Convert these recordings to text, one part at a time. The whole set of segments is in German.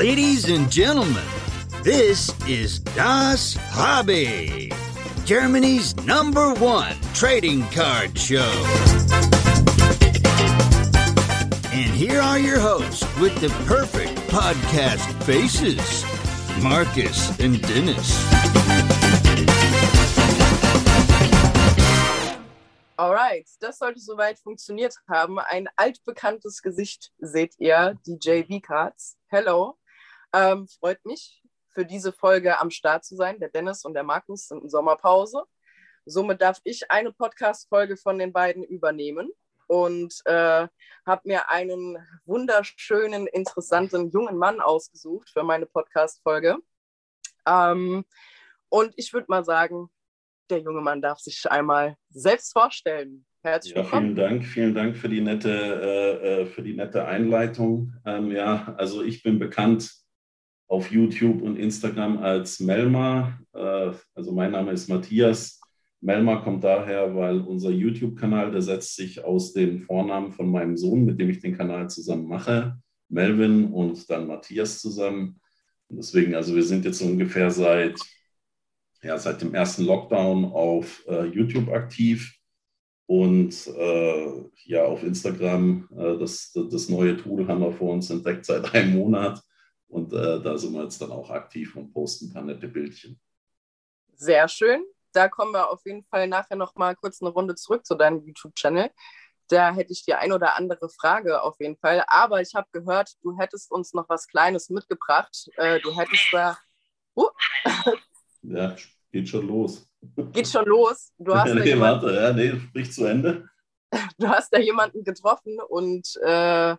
Ladies and gentlemen, this is Das Hobby, Germany's number one trading card show. And here are your hosts with the perfect podcast faces Marcus and Dennis. Alright, das sollte soweit funktioniert haben. Ein altbekanntes Gesicht seht ihr, die JV Cards. Hello. Ähm, freut mich, für diese Folge am Start zu sein. Der Dennis und der Markus sind in Sommerpause. Somit darf ich eine Podcast-Folge von den beiden übernehmen und äh, habe mir einen wunderschönen, interessanten jungen Mann ausgesucht für meine Podcast-Folge. Ähm, und ich würde mal sagen, der junge Mann darf sich einmal selbst vorstellen. Herzlich Ja, willkommen. vielen Dank, vielen Dank für die nette, äh, äh, für die nette Einleitung. Ähm, ja, also ich bin bekannt auf YouTube und Instagram als Melma. Äh, also mein Name ist Matthias. Melma kommt daher, weil unser YouTube-Kanal, der setzt sich aus den Vornamen von meinem Sohn, mit dem ich den Kanal zusammen mache, Melvin und dann Matthias zusammen. Und deswegen, also wir sind jetzt ungefähr seit, ja, seit dem ersten Lockdown auf äh, YouTube aktiv und äh, ja, auf Instagram, äh, das, das neue Tool haben wir vor uns entdeckt seit einem Monat. Und äh, da sind wir jetzt dann auch aktiv und posten ein paar nette Bildchen. Sehr schön. Da kommen wir auf jeden Fall nachher noch mal kurz eine Runde zurück zu deinem YouTube-Channel. Da hätte ich die ein oder andere Frage auf jeden Fall. Aber ich habe gehört, du hättest uns noch was Kleines mitgebracht. Äh, du hättest da. Uh, Ja, geht schon los. geht schon los. Du hast, da nee, jemanden, warte, ja, nee, sprich zu Ende. du hast da jemanden getroffen und äh,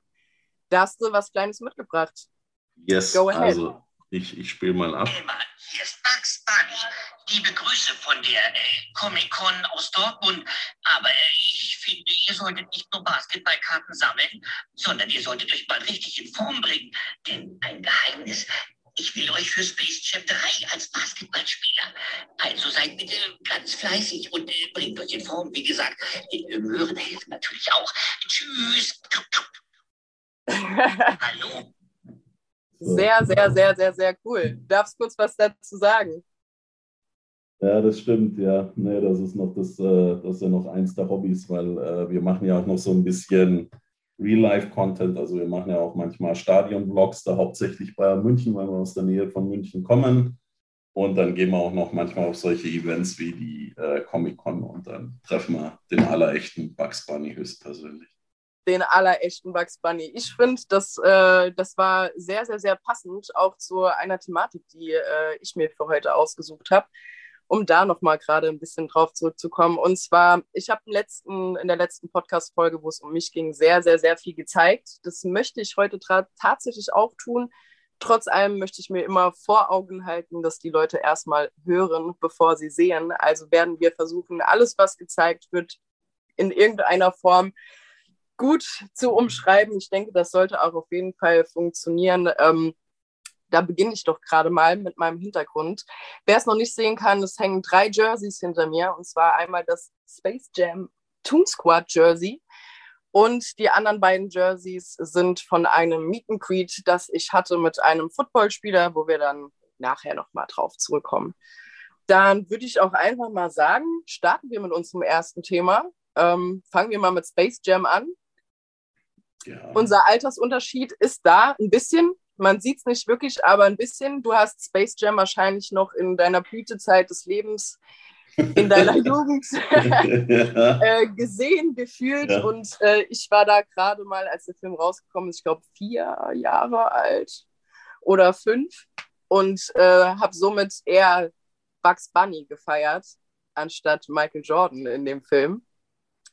da hast du was Kleines mitgebracht. Yes, Go ahead. also ich, ich spiele mal ab. Emma, hier ist Bugs Bunny. Liebe Grüße von der äh, Comic-Con aus Dortmund. Aber äh, ich finde, ihr solltet nicht nur Basketballkarten sammeln, sondern ihr solltet euch mal richtig in Form bringen. Denn ein Geheimnis, ich will euch für Space Jam 3 als Basketballspieler. Also seid bitte ganz fleißig und äh, bringt euch in Form. Wie gesagt, Möhren helfen natürlich auch. Tschüss. Hallo. Sehr, sehr, sehr, sehr, sehr cool. Du darfst kurz was dazu sagen. Ja, das stimmt, ja. Nee, das ist noch das, äh, das ist ja noch eins der Hobbys, weil äh, wir machen ja auch noch so ein bisschen Real-Life-Content. Also wir machen ja auch manchmal Stadion-Vlogs, da hauptsächlich bei München, weil wir aus der Nähe von München kommen. Und dann gehen wir auch noch manchmal auf solche Events wie die äh, Comic-Con und dann treffen wir den allerechten Bugs Bunny höchstpersönlich. Den allerechten Bugs Bunny. Ich finde, das, äh, das war sehr, sehr, sehr passend auch zu einer Thematik, die äh, ich mir für heute ausgesucht habe, um da nochmal gerade ein bisschen drauf zurückzukommen. Und zwar, ich habe in der letzten Podcast-Folge, wo es um mich ging, sehr, sehr, sehr viel gezeigt. Das möchte ich heute tatsächlich auch tun. Trotz allem möchte ich mir immer vor Augen halten, dass die Leute erstmal hören, bevor sie sehen. Also werden wir versuchen, alles, was gezeigt wird, in irgendeiner Form gut zu umschreiben. Ich denke, das sollte auch auf jeden Fall funktionieren. Ähm, da beginne ich doch gerade mal mit meinem Hintergrund. Wer es noch nicht sehen kann, es hängen drei Jerseys hinter mir. Und zwar einmal das Space Jam Toon Squad Jersey. Und die anderen beiden Jerseys sind von einem Meet and Greet, das ich hatte mit einem Footballspieler, wo wir dann nachher nochmal drauf zurückkommen. Dann würde ich auch einfach mal sagen, starten wir mit unserem ersten Thema. Ähm, fangen wir mal mit Space Jam an. Ja. Unser Altersunterschied ist da ein bisschen. Man sieht es nicht wirklich, aber ein bisschen. Du hast Space Jam wahrscheinlich noch in deiner Blütezeit des Lebens, in deiner Jugend äh, gesehen, gefühlt. Ja. Und äh, ich war da gerade mal, als der Film rausgekommen ist, ich glaube, vier Jahre alt oder fünf. Und äh, habe somit eher Bugs Bunny gefeiert, anstatt Michael Jordan in dem Film.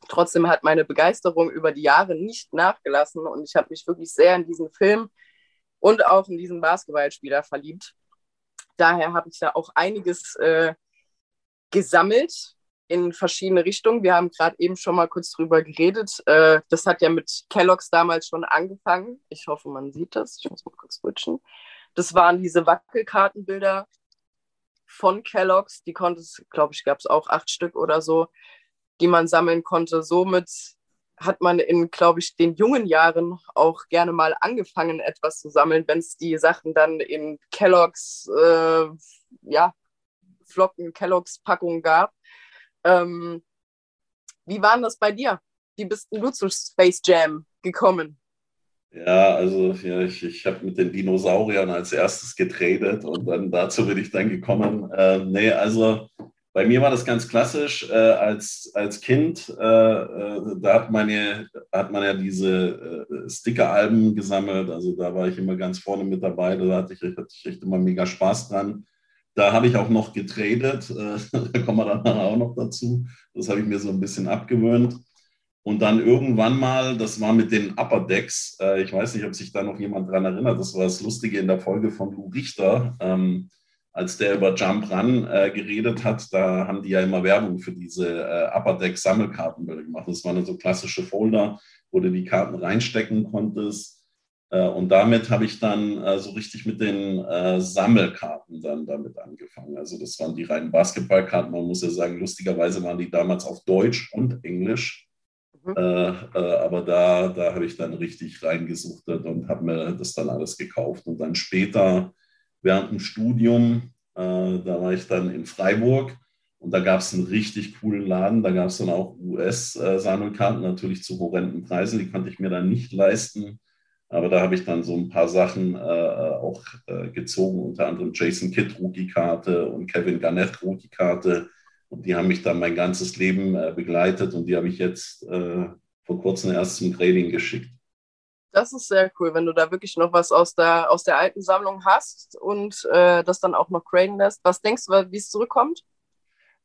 Trotzdem hat meine Begeisterung über die Jahre nicht nachgelassen und ich habe mich wirklich sehr in diesen Film und auch in diesen Basketballspieler verliebt. Daher habe ich da auch einiges äh, gesammelt in verschiedene Richtungen. Wir haben gerade eben schon mal kurz drüber geredet. Äh, das hat ja mit Kellogg's damals schon angefangen. Ich hoffe, man sieht das. Ich muss mal kurz switchen. Das waren diese Wackelkartenbilder von Kellogg's. Die konnte es, glaube ich, gab es auch acht Stück oder so, die man sammeln konnte. Somit hat man in, glaube ich, den jungen Jahren auch gerne mal angefangen, etwas zu sammeln, wenn es die Sachen dann in Kelloggs, äh, ja, Flocken, Kelloggs Packungen gab. Ähm, wie war das bei dir? Wie bist du zu Space Jam gekommen? Ja, also ja, ich, ich habe mit den Dinosauriern als erstes getradet und dann dazu bin ich dann gekommen. Äh, nee, also bei mir war das ganz klassisch. Äh, als, als Kind, äh, äh, da hat man, ja, hat man ja diese äh, Sticker-Alben gesammelt. Also da war ich immer ganz vorne mit dabei. Da hatte ich, hatte ich echt immer mega Spaß dran. Da habe ich auch noch getradet. Äh, da kommen wir dann auch noch dazu. Das habe ich mir so ein bisschen abgewöhnt. Und dann irgendwann mal, das war mit den Upper Decks, ich weiß nicht, ob sich da noch jemand dran erinnert, das war das Lustige in der Folge von Lou Richter. Ähm, als der über Jump Run äh, geredet hat, da haben die ja immer Werbung für diese äh, Upper Deck Sammelkartenbilder gemacht. Das waren so klassische Folder, wo du die Karten reinstecken konntest. Äh, und damit habe ich dann äh, so richtig mit den äh, Sammelkarten dann damit angefangen. Also das waren die reinen Basketballkarten. Man muss ja sagen, lustigerweise waren die damals auf Deutsch und Englisch. Mhm. Äh, aber da, da habe ich dann richtig reingesuchtet und habe mir das dann alles gekauft. Und dann später während dem Studium, äh, da war ich dann in Freiburg und da gab es einen richtig coolen Laden. Da gab es dann auch US-Sammelkarten, natürlich zu horrenden Preisen. Die konnte ich mir dann nicht leisten. Aber da habe ich dann so ein paar Sachen äh, auch äh, gezogen, unter anderem Jason Kidd Rookie-Karte und Kevin Garnett Rookie-Karte. Und die haben mich dann mein ganzes Leben äh, begleitet und die habe ich jetzt äh, vor kurzem erst zum Grading geschickt. Das ist sehr cool, wenn du da wirklich noch was aus der, aus der alten Sammlung hast und äh, das dann auch noch graden lässt. Was denkst du, wie es zurückkommt?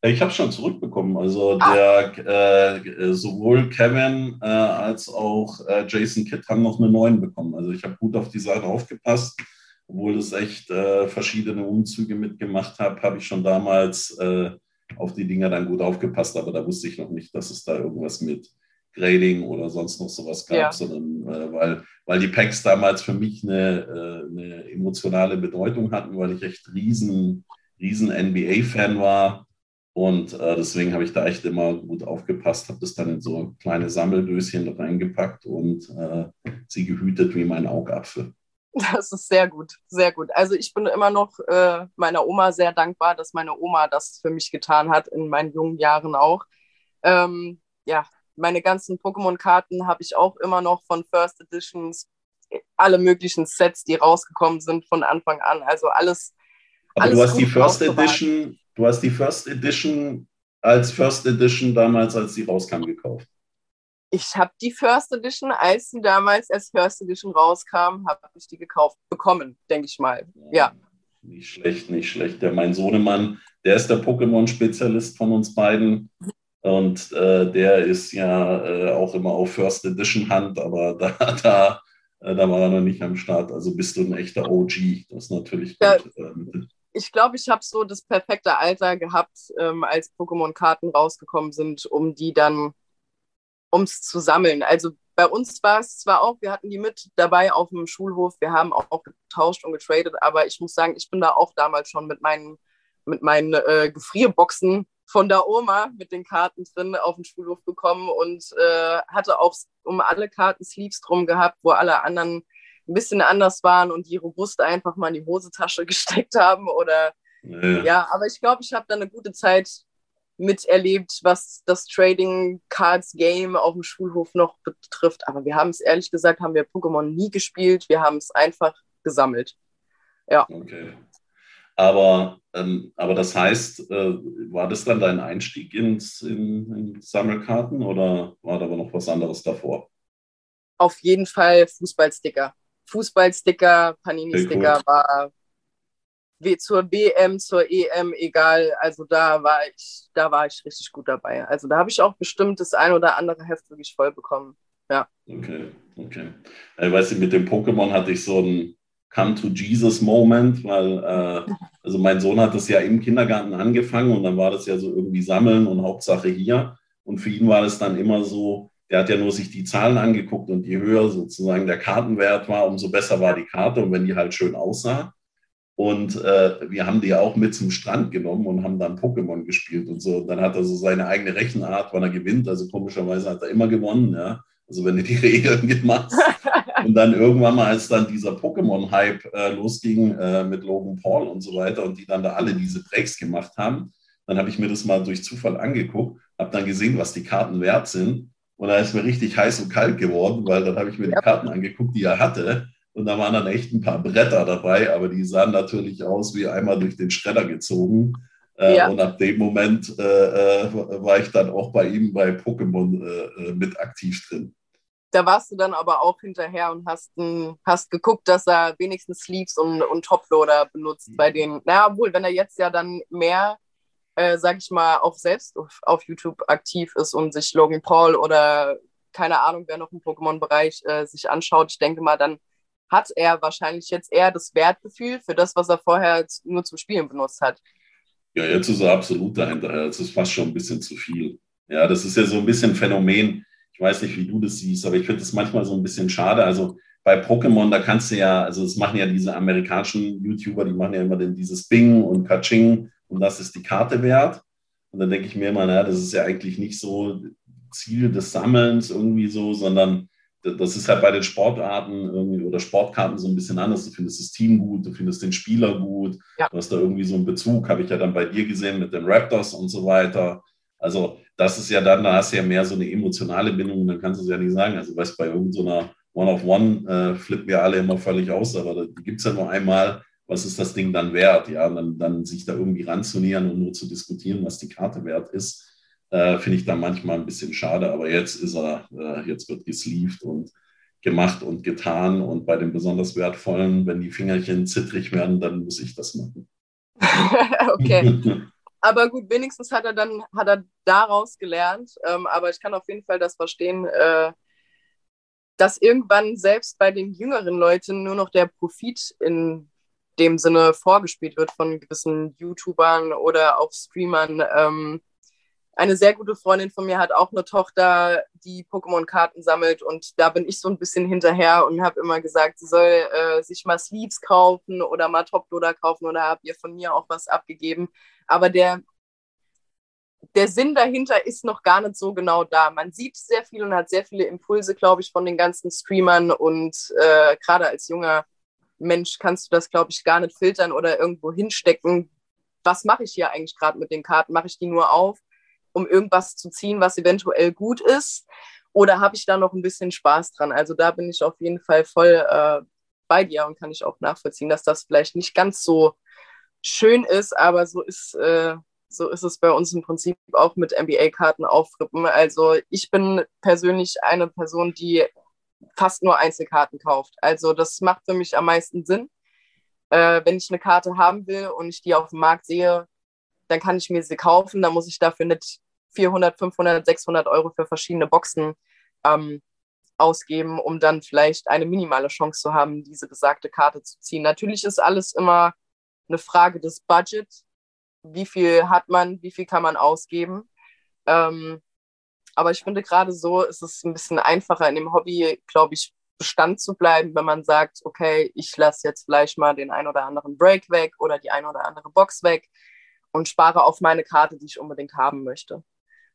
Ich habe schon zurückbekommen. Also ah. der, äh, sowohl Kevin äh, als auch äh, Jason Kidd haben noch eine neuen bekommen. Also ich habe gut auf die Seite aufgepasst. Obwohl es echt äh, verschiedene Umzüge mitgemacht habe, habe ich schon damals äh, auf die Dinger dann gut aufgepasst. Aber da wusste ich noch nicht, dass es da irgendwas mit Grading oder sonst noch sowas gab, ja. sondern äh, weil, weil die Packs damals für mich eine, äh, eine emotionale Bedeutung hatten, weil ich echt riesen, riesen NBA-Fan war. Und äh, deswegen habe ich da echt immer gut aufgepasst, habe das dann in so kleine Sammeldöschen reingepackt und äh, sie gehütet wie mein Augapfel. Das ist sehr gut, sehr gut. Also ich bin immer noch äh, meiner Oma sehr dankbar, dass meine Oma das für mich getan hat, in meinen jungen Jahren auch. Ähm, ja, meine ganzen Pokémon-Karten habe ich auch immer noch von First Editions, alle möglichen Sets, die rausgekommen sind von Anfang an. Also alles. Aber alles du hast die First Edition, du hast die First Edition als First Edition damals, als sie rauskam, gekauft. Ich habe die First Edition, als sie damals als First Edition rauskam, habe ich die gekauft bekommen, denke ich mal. Ja. Nicht schlecht, nicht schlecht. Der mein Sohnemann, der ist der Pokémon-Spezialist von uns beiden. Und äh, der ist ja äh, auch immer auf First Edition Hand, aber da, da, äh, da war er noch nicht am Start. Also bist du ein echter OG. Das ist natürlich ja, gut. Ähm, ich glaube, ich habe so das perfekte Alter gehabt, ähm, als Pokémon-Karten rausgekommen sind, um die dann, um es zu sammeln. Also bei uns war es zwar auch, wir hatten die mit dabei auf dem Schulhof, wir haben auch, auch getauscht und getradet, aber ich muss sagen, ich bin da auch damals schon mit meinen, mit meinen äh, Gefrierboxen von der Oma mit den Karten drin auf den Schulhof bekommen und äh, hatte auch um alle Karten Sleeves drum gehabt, wo alle anderen ein bisschen anders waren und die robust einfach mal in die Hosentasche gesteckt haben oder ja, ja aber ich glaube, ich habe da eine gute Zeit miterlebt, was das Trading Cards Game auf dem Schulhof noch betrifft. Aber wir haben es ehrlich gesagt, haben wir Pokémon nie gespielt. Wir haben es einfach gesammelt. Ja. Okay. Aber, ähm, aber das heißt, äh, war das dann dein Einstieg ins, in, in Sammelkarten oder war da aber noch was anderes davor? Auf jeden Fall Fußballsticker. Fußballsticker, Panini-Sticker cool. war wie zur WM, zur EM, egal. Also da war ich, da war ich richtig gut dabei. Also da habe ich auch bestimmt das ein oder andere Heft wirklich voll bekommen. Ja. Okay, okay. Ich weiß nicht, mit dem Pokémon hatte ich so ein Come to Jesus Moment, weil äh, also mein Sohn hat das ja im Kindergarten angefangen und dann war das ja so irgendwie sammeln und Hauptsache hier. Und für ihn war das dann immer so, der hat ja nur sich die Zahlen angeguckt und je höher sozusagen der Kartenwert war, umso besser war die Karte und wenn die halt schön aussah. Und äh, wir haben die auch mit zum Strand genommen und haben dann Pokémon gespielt und so. Und dann hat er so seine eigene Rechenart, wann er gewinnt. Also komischerweise hat er immer gewonnen, ja. Also wenn du die Regeln machst. Und dann irgendwann mal, als dann dieser Pokémon-Hype äh, losging äh, mit Logan Paul und so weiter und die dann da alle diese Breaks gemacht haben, dann habe ich mir das mal durch Zufall angeguckt, habe dann gesehen, was die Karten wert sind. Und da ist mir richtig heiß und kalt geworden, weil dann habe ich mir die Karten angeguckt, die er hatte. Und da waren dann echt ein paar Bretter dabei, aber die sahen natürlich aus wie einmal durch den Schredder gezogen. Äh, ja. Und ab dem Moment äh, äh, war ich dann auch bei ihm bei Pokémon äh, äh, mit aktiv drin. Da warst du dann aber auch hinterher und hast, hast geguckt, dass er wenigstens Sleeves und, und Toploader benutzt mhm. bei den. Naja, obwohl, wenn er jetzt ja dann mehr, äh, sag ich mal, auch selbst auf, auf, YouTube aktiv ist und sich Logan Paul oder keine Ahnung, wer noch im Pokémon-Bereich äh, sich anschaut, ich denke mal, dann hat er wahrscheinlich jetzt eher das Wertgefühl für das, was er vorher nur zum Spielen benutzt hat. Ja, jetzt ist er absolut dahinter. Das ist fast schon ein bisschen zu viel. Ja, das ist ja so ein bisschen Phänomen. Ich weiß nicht, wie du das siehst, aber ich finde das manchmal so ein bisschen schade. Also bei Pokémon, da kannst du ja, also das machen ja diese amerikanischen YouTuber, die machen ja immer denn dieses Bing und Kaching und das ist die Karte wert. Und dann denke ich mir immer, naja, das ist ja eigentlich nicht so Ziel des Sammelns irgendwie so, sondern das ist halt bei den Sportarten irgendwie oder Sportkarten so ein bisschen anders. Du findest das Team gut, du findest den Spieler gut, ja. du hast da irgendwie so einen Bezug, habe ich ja dann bei dir gesehen mit den Raptors und so weiter. Also das ist ja dann, da hast du ja mehr so eine emotionale Bindung, dann kannst du es ja nicht sagen. Also weißt bei irgendeiner so One-of-One äh, flippen wir alle immer völlig aus, aber die gibt es ja nur einmal. Was ist das Ding dann wert? Ja, dann, dann sich da irgendwie ranzunieren und nur zu diskutieren, was die Karte wert ist äh, Finde ich dann manchmal ein bisschen schade, aber jetzt ist er, äh, jetzt wird gesleeved und gemacht und getan. Und bei den besonders wertvollen, wenn die Fingerchen zittrig werden, dann muss ich das machen. okay. Aber gut, wenigstens hat er dann hat er daraus gelernt. Ähm, aber ich kann auf jeden Fall das verstehen, äh, dass irgendwann selbst bei den jüngeren Leuten nur noch der Profit in dem Sinne vorgespielt wird von gewissen YouTubern oder auch Streamern. Ähm, eine sehr gute Freundin von mir hat auch eine Tochter, die Pokémon-Karten sammelt und da bin ich so ein bisschen hinterher und habe immer gesagt, sie soll äh, sich mal Sleeves kaufen oder mal Toploader kaufen oder habe ihr von mir auch was abgegeben. Aber der, der Sinn dahinter ist noch gar nicht so genau da. Man sieht sehr viel und hat sehr viele Impulse, glaube ich, von den ganzen Streamern und äh, gerade als junger Mensch kannst du das, glaube ich, gar nicht filtern oder irgendwo hinstecken. Was mache ich hier eigentlich gerade mit den Karten? Mache ich die nur auf? um irgendwas zu ziehen, was eventuell gut ist? Oder habe ich da noch ein bisschen Spaß dran? Also da bin ich auf jeden Fall voll äh, bei dir und kann ich auch nachvollziehen, dass das vielleicht nicht ganz so schön ist, aber so ist, äh, so ist es bei uns im Prinzip auch mit NBA-Karten aufrippen. Also ich bin persönlich eine Person, die fast nur Einzelkarten kauft. Also das macht für mich am meisten Sinn. Äh, wenn ich eine Karte haben will und ich die auf dem Markt sehe, dann kann ich mir sie kaufen. Dann muss ich dafür nicht 400, 500, 600 Euro für verschiedene Boxen ähm, ausgeben, um dann vielleicht eine minimale Chance zu haben, diese besagte Karte zu ziehen. Natürlich ist alles immer eine Frage des Budgets. Wie viel hat man, wie viel kann man ausgeben? Ähm, aber ich finde gerade so ist es ein bisschen einfacher in dem Hobby, glaube ich, Bestand zu bleiben, wenn man sagt, okay, ich lasse jetzt vielleicht mal den ein oder anderen Break weg oder die ein oder andere Box weg und spare auf meine Karte, die ich unbedingt haben möchte.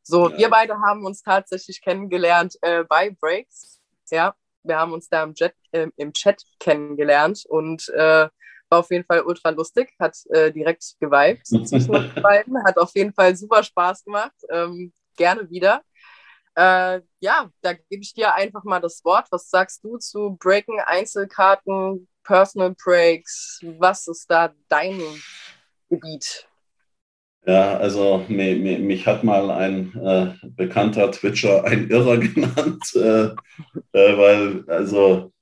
So, ja. wir beide haben uns tatsächlich kennengelernt äh, bei Breaks. Ja, wir haben uns da im, Jet, äh, im Chat kennengelernt und äh, war auf jeden Fall ultra lustig, hat äh, direkt geweibt zwischen uns beiden, hat auf jeden Fall super Spaß gemacht. Ähm, gerne wieder. Äh, ja, da gebe ich dir einfach mal das Wort. Was sagst du zu Breaken, Einzelkarten, Personal Breaks? Was ist da dein Gebiet? Ja, also mich, mich hat mal ein äh, bekannter Twitcher ein Irrer genannt, äh, äh, weil also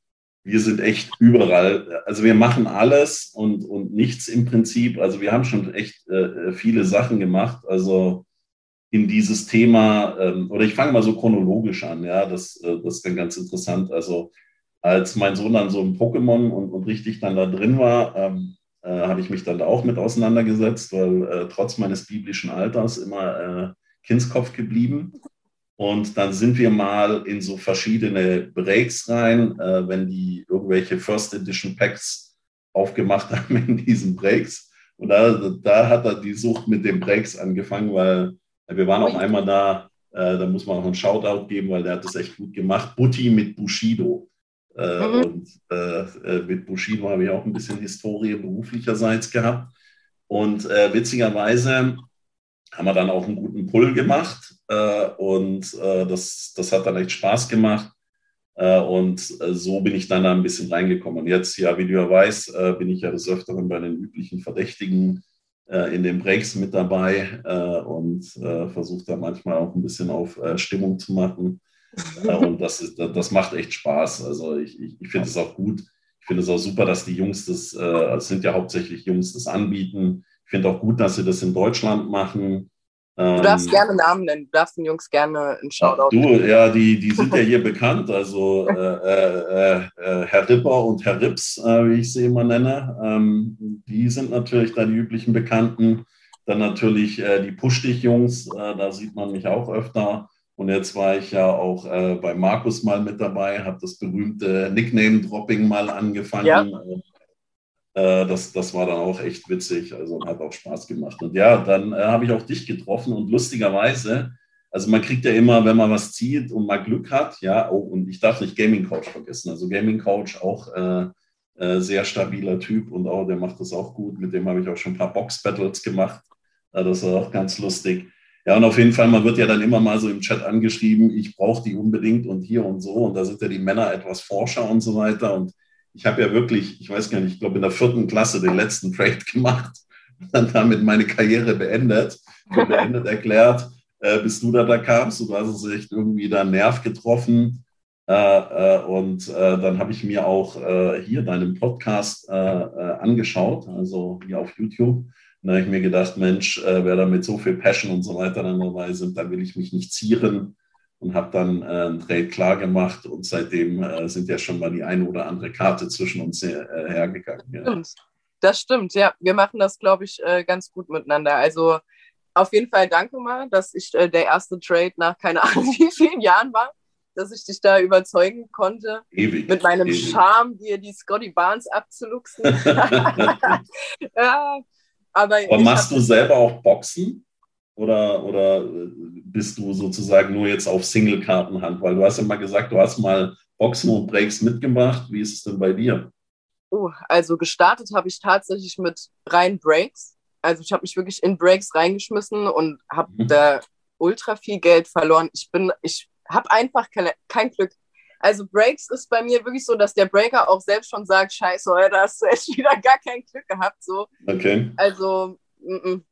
wir sind echt überall. Also wir machen alles und, und nichts im Prinzip. Also wir haben schon echt äh, viele Sachen gemacht. Also in dieses Thema, ähm, oder ich fange mal so chronologisch an, ja, das, äh, das ist dann ganz interessant. Also als mein Sohn dann so ein Pokémon und, und richtig dann da drin war, ähm, äh, habe ich mich dann auch mit auseinandergesetzt, weil äh, trotz meines biblischen Alters immer äh, Kindskopf geblieben. Und dann sind wir mal in so verschiedene Breaks rein, äh, wenn die irgendwelche First Edition Packs aufgemacht haben in diesen Breaks. Und da, da hat er die Sucht mit den Breaks angefangen, weil wir waren auch einmal da Äh, da muss man auch einen Shoutout geben, weil der hat das echt gut gemacht. Butti mit Bushido. Äh, mhm. Und äh, äh, mit Bushido habe ich auch ein bisschen Historie beruflicherseits gehabt. Und äh, witzigerweise haben wir dann auch einen guten Pull gemacht äh, und das, das hat dann echt Spaß gemacht. und so bin ich dann da ein bisschen reingekommen. Und jetzt, ja, wie du ja weißt, bin ich ja des Öfteren bei den üblichen Verdächtigen in den Breaks mit dabei und versuche da manchmal auch ein bisschen auf Stimmung zu machen. und das, ist, das macht echt Spaß. Also ich, ich, ich finde es auch gut. Ich finde es auch super, dass die Jungs das, äh, es sind ja hauptsächlich Jungs, das anbieten. Ich finde auch gut, dass sie das in Deutschland machen. Du darfst ähm, gerne Namen nennen, du darfst den Jungs gerne einen Shoutout Du, ja, die, die sind ja hier bekannt. Also äh, äh, äh, Herr Ripper und Herr Rips, äh, wie ich sie immer nenne, ähm, die sind natürlich da die üblichen Bekannten. Dann natürlich äh, die Push-Dich-Jungs, da sieht man mich auch öfter. Und jetzt war ich ja auch äh, bei Markus mal mit dabei, habe das berühmte Nickname-Dropping mal angefangen. Ja. Äh, das, das war dann auch echt witzig, also hat auch Spaß gemacht. Und ja, dann äh, habe ich auch dich getroffen und lustigerweise, also man kriegt ja immer, wenn man was zieht und mal Glück hat, ja, oh, und ich darf nicht Gaming Coach vergessen. Also Gaming Coach auch äh, äh, sehr stabiler Typ und auch der macht das auch gut. Mit dem habe ich auch schon ein paar Box Battles gemacht. das war auch ganz lustig. Ja, und auf jeden Fall, man wird ja dann immer mal so im Chat angeschrieben, ich brauche die unbedingt und hier und so. Und da sind ja die Männer etwas forscher und so weiter. Und ich habe ja wirklich, ich weiß gar nicht, ich glaube in der vierten Klasse den letzten Trade gemacht und dann damit meine Karriere beendet. Und beendet erklärt, äh, bis du da, da kamst. Und du hast es echt irgendwie da Nerv getroffen. Äh, äh, und äh, dann habe ich mir auch äh, hier deinen Podcast äh, angeschaut, also hier auf YouTube. Und da habe ich mir gedacht, Mensch, wer da mit so viel Passion und so weiter dann dabei sind, da will ich mich nicht zieren und habe dann äh, einen Trade klar gemacht und seitdem äh, sind ja schon mal die eine oder andere Karte zwischen uns her, äh, hergegangen. Ja. Stimmt. Das stimmt, ja. Wir machen das, glaube ich, äh, ganz gut miteinander. Also auf jeden Fall danke mal, dass ich äh, der erste Trade nach keine Ahnung wie vielen Jahren war, dass ich dich da überzeugen konnte. Ewig. Mit meinem ewig. Charme, dir die Scotty Barnes abzuluxen. ja, aber, Aber machst du selber auch Boxen? Oder, oder bist du sozusagen nur jetzt auf Single-Kartenhand? Weil du hast ja mal gesagt, du hast mal Boxen und Breaks mitgemacht. Wie ist es denn bei dir? Oh, also gestartet habe ich tatsächlich mit rein Breaks. Also ich habe mich wirklich in Breaks reingeschmissen und habe mhm. da ultra viel Geld verloren. Ich bin, ich habe einfach keine, kein Glück. Also Breaks ist bei mir wirklich so, dass der Breaker auch selbst schon sagt, scheiße, heute hast du echt wieder gar kein Glück gehabt. So. Okay. Also m -m,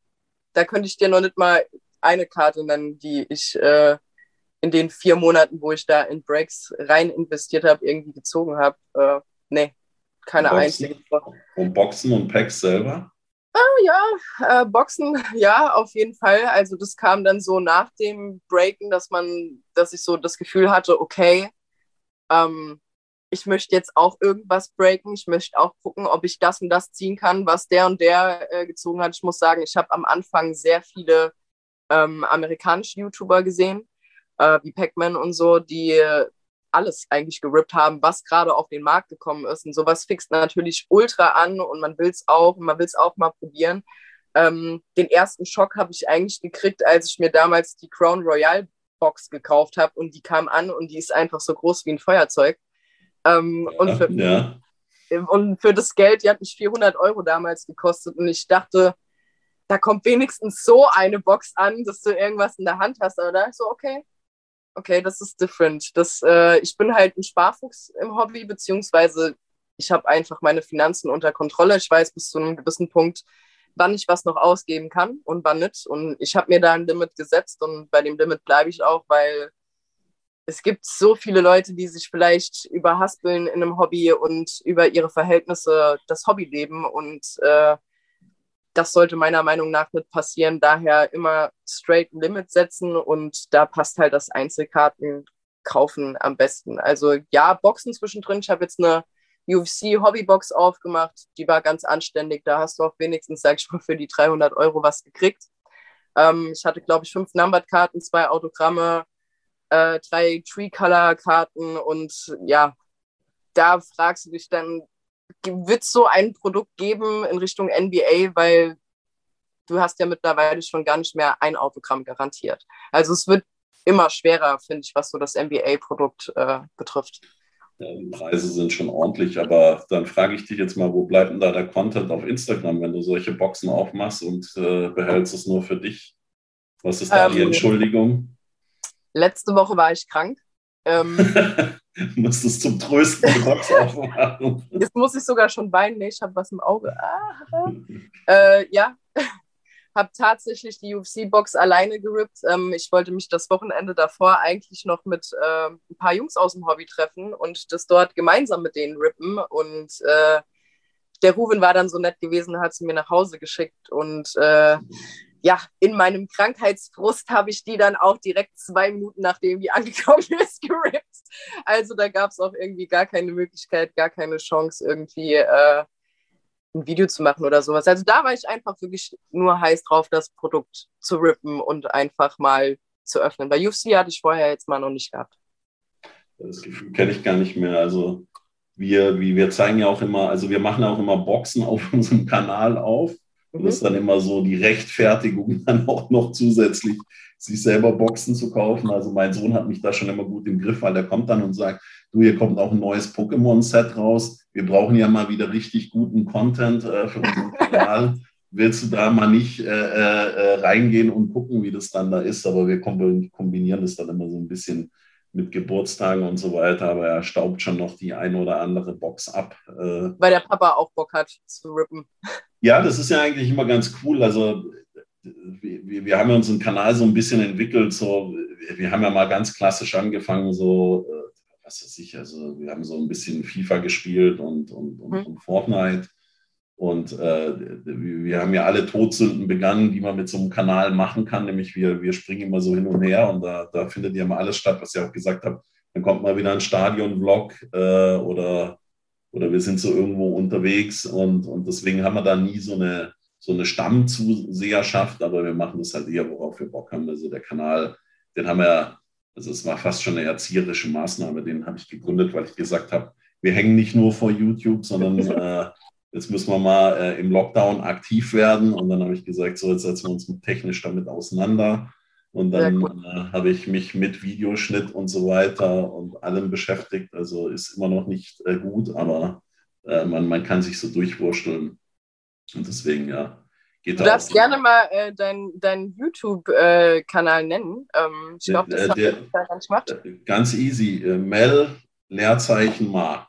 da könnte ich dir noch nicht mal eine Karte nennen, die ich äh, in den vier Monaten, wo ich da in Breaks rein investiert habe, irgendwie gezogen habe. Äh, nee, keine Boxen. einzige. Und Boxen und Packs selber? Ah, ja, äh, Boxen, ja, auf jeden Fall. Also das kam dann so nach dem Breaken, dass man, dass ich so das Gefühl hatte, okay, ähm, ich möchte jetzt auch irgendwas breaken. Ich möchte auch gucken, ob ich das und das ziehen kann, was der und der äh, gezogen hat. Ich muss sagen, ich habe am Anfang sehr viele ähm, amerikanische YouTuber gesehen, äh, wie Pac-Man und so, die alles eigentlich gerippt haben, was gerade auf den Markt gekommen ist. Und sowas fixt natürlich ultra an und man will es auch, man will es auch mal probieren. Ähm, den ersten Schock habe ich eigentlich gekriegt, als ich mir damals die Crown Royale Box gekauft habe und die kam an und die ist einfach so groß wie ein Feuerzeug. Ähm, ja, und, für, ja. und für das Geld, die hat mich 400 Euro damals gekostet und ich dachte, da kommt wenigstens so eine Box an, dass du irgendwas in der Hand hast. Aber da ist so, okay, okay, das ist different. Das, äh, ich bin halt ein Sparfuchs im Hobby, beziehungsweise ich habe einfach meine Finanzen unter Kontrolle. Ich weiß bis zu einem gewissen Punkt, wann ich was noch ausgeben kann und wann nicht. Und ich habe mir da ein Limit gesetzt und bei dem Limit bleibe ich auch, weil es gibt so viele Leute, die sich vielleicht überhaspeln in einem Hobby und über ihre Verhältnisse das Hobby leben. Und äh, das sollte meiner Meinung nach nicht passieren. Daher immer straight ein Limit setzen und da passt halt das Einzelkarten kaufen am besten. Also ja, Boxen zwischendrin. Ich habe jetzt eine UFC Hobbybox aufgemacht. Die war ganz anständig. Da hast du auch wenigstens, sag ich mal, für die 300 Euro was gekriegt. Ähm, ich hatte, glaube ich, fünf Numbered-Karten, zwei Autogramme, äh, drei Tree-Color-Karten und ja, da fragst du dich dann, wird es so ein Produkt geben in Richtung NBA, weil du hast ja mittlerweile schon gar nicht mehr ein Autogramm garantiert. Also es wird immer schwerer, finde ich, was so das NBA-Produkt äh, betrifft. Die Preise sind schon ordentlich, aber dann frage ich dich jetzt mal, wo bleibt denn da der Content auf Instagram, wenn du solche Boxen aufmachst und äh, behältst es nur für dich? Was ist da ähm, die Entschuldigung? Letzte Woche war ich krank. Ähm, Musstest zum Trösten die Box aufmachen. Jetzt muss ich sogar schon weinen. Nee, ich habe was im Auge. Ah, äh, ja, habe tatsächlich die UFC-Box alleine gerippt. Ähm, ich wollte mich das Wochenende davor eigentlich noch mit äh, ein paar Jungs aus dem Hobby treffen und das dort gemeinsam mit denen rippen. Und äh, der Ruben war dann so nett gewesen, hat sie mir nach Hause geschickt. Und äh, ja, in meinem Krankheitsfrust habe ich die dann auch direkt zwei Minuten nachdem die angekommen ist, gerippt. Also da gab es auch irgendwie gar keine Möglichkeit, gar keine Chance, irgendwie äh, ein Video zu machen oder sowas. Also da war ich einfach wirklich nur heiß drauf, das Produkt zu rippen und einfach mal zu öffnen. Bei UFC hatte ich vorher jetzt mal noch nicht gehabt. Das Gefühl kenne ich gar nicht mehr. Also wir, wir zeigen ja auch immer, also wir machen auch immer Boxen auf unserem Kanal auf. Und das ist dann immer so die Rechtfertigung, dann auch noch zusätzlich sich selber Boxen zu kaufen. Also mein Sohn hat mich da schon immer gut im Griff, weil der kommt dann und sagt, du, hier kommt auch ein neues Pokémon-Set raus. Wir brauchen ja mal wieder richtig guten Content äh, für unseren Kanal. Willst du da mal nicht äh, äh, reingehen und gucken, wie das dann da ist? Aber wir kombinieren das dann immer so ein bisschen mit Geburtstagen und so weiter, aber er staubt schon noch die eine oder andere Box ab. Äh. Weil der Papa auch Bock hat zu rippen. Ja, das ist ja eigentlich immer ganz cool. Also wir, wir haben ja unseren Kanal so ein bisschen entwickelt. So, wir haben ja mal ganz klassisch angefangen, so äh, was weiß ich, also wir haben so ein bisschen FIFA gespielt und, und, und, mhm. und Fortnite. Und äh, wir haben ja alle Todsünden begangen, die man mit so einem Kanal machen kann, nämlich wir, wir springen immer so hin und her und da, da findet ja mal alles statt, was ich auch gesagt habe. Dann kommt mal wieder ein Stadion-Vlog äh, oder, oder wir sind so irgendwo unterwegs und, und deswegen haben wir da nie so eine, so eine Stammzuseherschaft, aber wir machen das halt eher, worauf wir Bock haben. Also der Kanal, den haben wir also es war fast schon eine erzieherische Maßnahme, den habe ich gegründet, weil ich gesagt habe, wir hängen nicht nur vor YouTube, sondern äh, jetzt müssen wir mal äh, im Lockdown aktiv werden. Und dann habe ich gesagt, so jetzt setzen wir uns technisch damit auseinander. Und dann äh, habe ich mich mit Videoschnitt und so weiter und allem beschäftigt. Also ist immer noch nicht äh, gut, aber äh, man, man kann sich so durchwurschteln. Und deswegen, ja, Geht du darfst gerne mal äh, deinen dein YouTube-Kanal äh, nennen. Ähm, ich glaube, das der, hat der, gar nicht gemacht. Ganz easy. Äh, Mel, Leerzeichen Ma.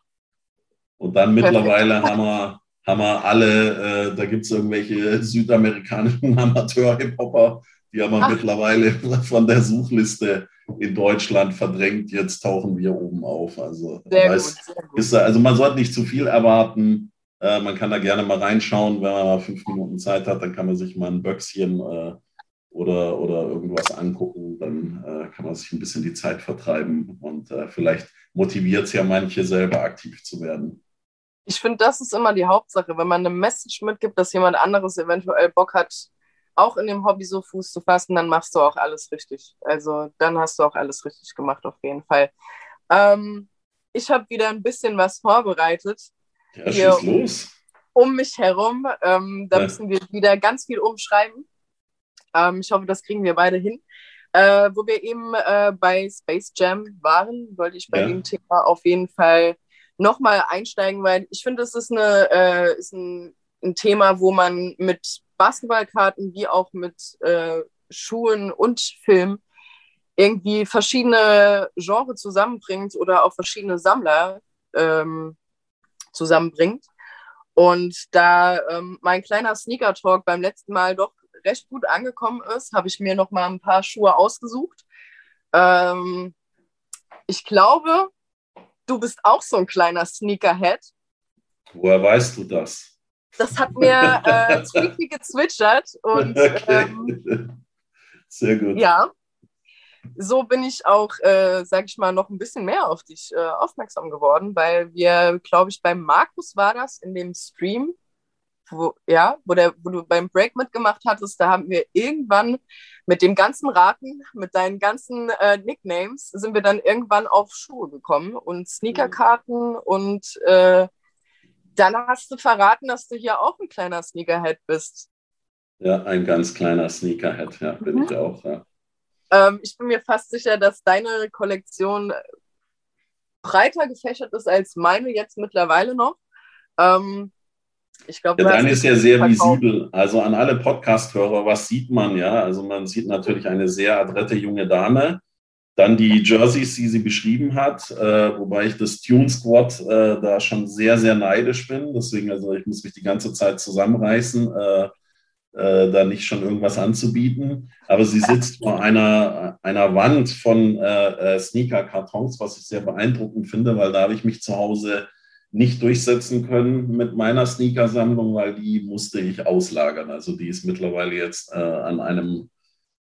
Und dann mittlerweile haben wir, haben wir alle, äh, da gibt es irgendwelche südamerikanischen Amateur-Hip-Hopper, die haben wir Ach. mittlerweile von der Suchliste in Deutschland verdrängt. Jetzt tauchen wir oben auf. Also, weiß, gut. Ist, also man sollte nicht zu viel erwarten. Äh, man kann da gerne mal reinschauen, wenn man mal fünf Minuten Zeit hat, dann kann man sich mal ein Böckschen äh, oder, oder irgendwas angucken. Dann äh, kann man sich ein bisschen die Zeit vertreiben und äh, vielleicht motiviert es ja manche selber aktiv zu werden. Ich finde, das ist immer die Hauptsache, wenn man eine Message mitgibt, dass jemand anderes eventuell Bock hat, auch in dem Hobby so Fuß zu fassen, dann machst du auch alles richtig. Also dann hast du auch alles richtig gemacht, auf jeden Fall. Ähm, ich habe wieder ein bisschen was vorbereitet. Ja, schieß los. Um mich herum. Ähm, da ja. müssen wir wieder ganz viel umschreiben. Ähm, ich hoffe, das kriegen wir beide hin. Äh, wo wir eben äh, bei Space Jam waren, wollte ich bei ja. dem Thema auf jeden Fall nochmal einsteigen, weil ich finde, es ist, eine, äh, ist ein, ein, Thema, wo man mit Basketballkarten wie auch mit äh, Schuhen und Film irgendwie verschiedene Genres zusammenbringt oder auch verschiedene Sammler ähm, zusammenbringt. Und da ähm, mein kleiner Sneaker Talk beim letzten Mal doch recht gut angekommen ist, habe ich mir noch mal ein paar Schuhe ausgesucht. Ähm, ich glaube, du bist auch so ein kleiner Sneakerhead. Woher weißt du das? Das hat mir äh, Tweety gezwitschert und okay. ähm, sehr gut. Ja, so bin ich auch, äh, sag ich mal, noch ein bisschen mehr auf dich äh, aufmerksam geworden, weil wir, glaube ich, beim Markus war das in dem Stream, wo, ja, wo, der, wo du beim Break mitgemacht hattest, da haben wir irgendwann mit dem ganzen Raten, mit deinen ganzen äh, Nicknames, sind wir dann irgendwann auf Schuhe gekommen und Sneakerkarten mhm. und äh, dann hast du verraten, dass du hier auch ein kleiner Sneakerhead bist. Ja, ein ganz kleiner Sneakerhead, ja, bin mhm. ich auch, ja. Ähm, ich bin mir fast sicher, dass deine Kollektion breiter gefächert ist als meine jetzt mittlerweile noch. Ähm, ich glaube, ja, deine ist ja sehr verkauft. visibel. Also an alle Podcast-Hörer, was sieht man ja? Also man sieht natürlich eine sehr adrette junge Dame. Dann die Jerseys, die sie beschrieben hat, äh, wobei ich das Tune Squad äh, da schon sehr, sehr neidisch bin. Deswegen, also ich muss mich die ganze Zeit zusammenreißen, äh, äh da nicht schon irgendwas anzubieten. Aber sie sitzt vor einer, einer Wand von äh, äh, Sneaker-Kartons, was ich sehr beeindruckend finde, weil da habe ich mich zu Hause nicht durchsetzen können mit meiner Sneaker-Sammlung, weil die musste ich auslagern. Also die ist mittlerweile jetzt an einem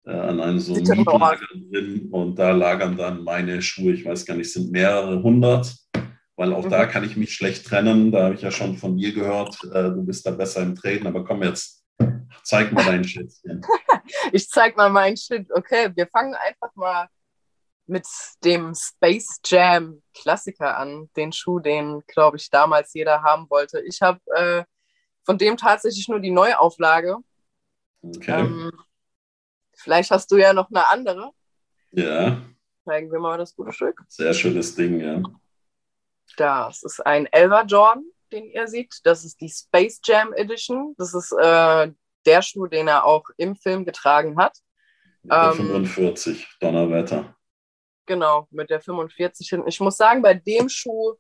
äh, an einem so Mietlager drin und da lagern dann meine Schuhe, ich weiß gar nicht, sind mehrere hundert, weil auch mhm. da kann ich mich schlecht trennen. Da habe ich ja schon von dir gehört, äh, du bist da besser im Treten, aber komm jetzt, zeig mal deinen Schätzchen. ich zeig mal meinen Shit. Okay, wir fangen einfach mal mit dem Space Jam Klassiker an, den Schuh, den, glaube ich, damals jeder haben wollte. Ich habe äh, von dem tatsächlich nur die Neuauflage. Okay. Ähm, vielleicht hast du ja noch eine andere. Ja. Zeigen wir mal das gute Stück. Sehr schönes Ding, ja. Das ist ein Elva Jordan, den ihr seht. Das ist die Space Jam Edition. Das ist äh, der Schuh, den er auch im Film getragen hat. Der ähm, 45, Donnerwetter. Genau, mit der 45 hinten. Ich muss sagen, bei dem Schuh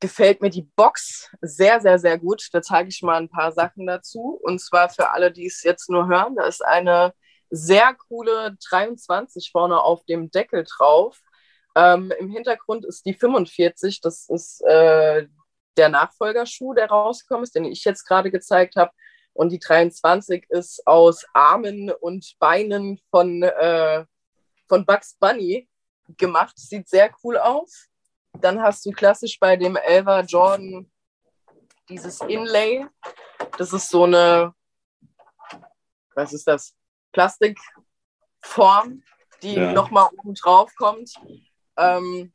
gefällt mir die Box sehr, sehr, sehr gut. Da zeige ich mal ein paar Sachen dazu. Und zwar für alle, die es jetzt nur hören, da ist eine sehr coole 23 vorne auf dem Deckel drauf. Ähm, Im Hintergrund ist die 45. Das ist äh, der Nachfolgerschuh, der rausgekommen ist, den ich jetzt gerade gezeigt habe. Und die 23 ist aus Armen und Beinen von, äh, von Bugs Bunny gemacht. Sieht sehr cool aus. Dann hast du klassisch bei dem Elva Jordan dieses Inlay. Das ist so eine, was ist das? Plastikform, die ja. nochmal oben drauf kommt. Ähm,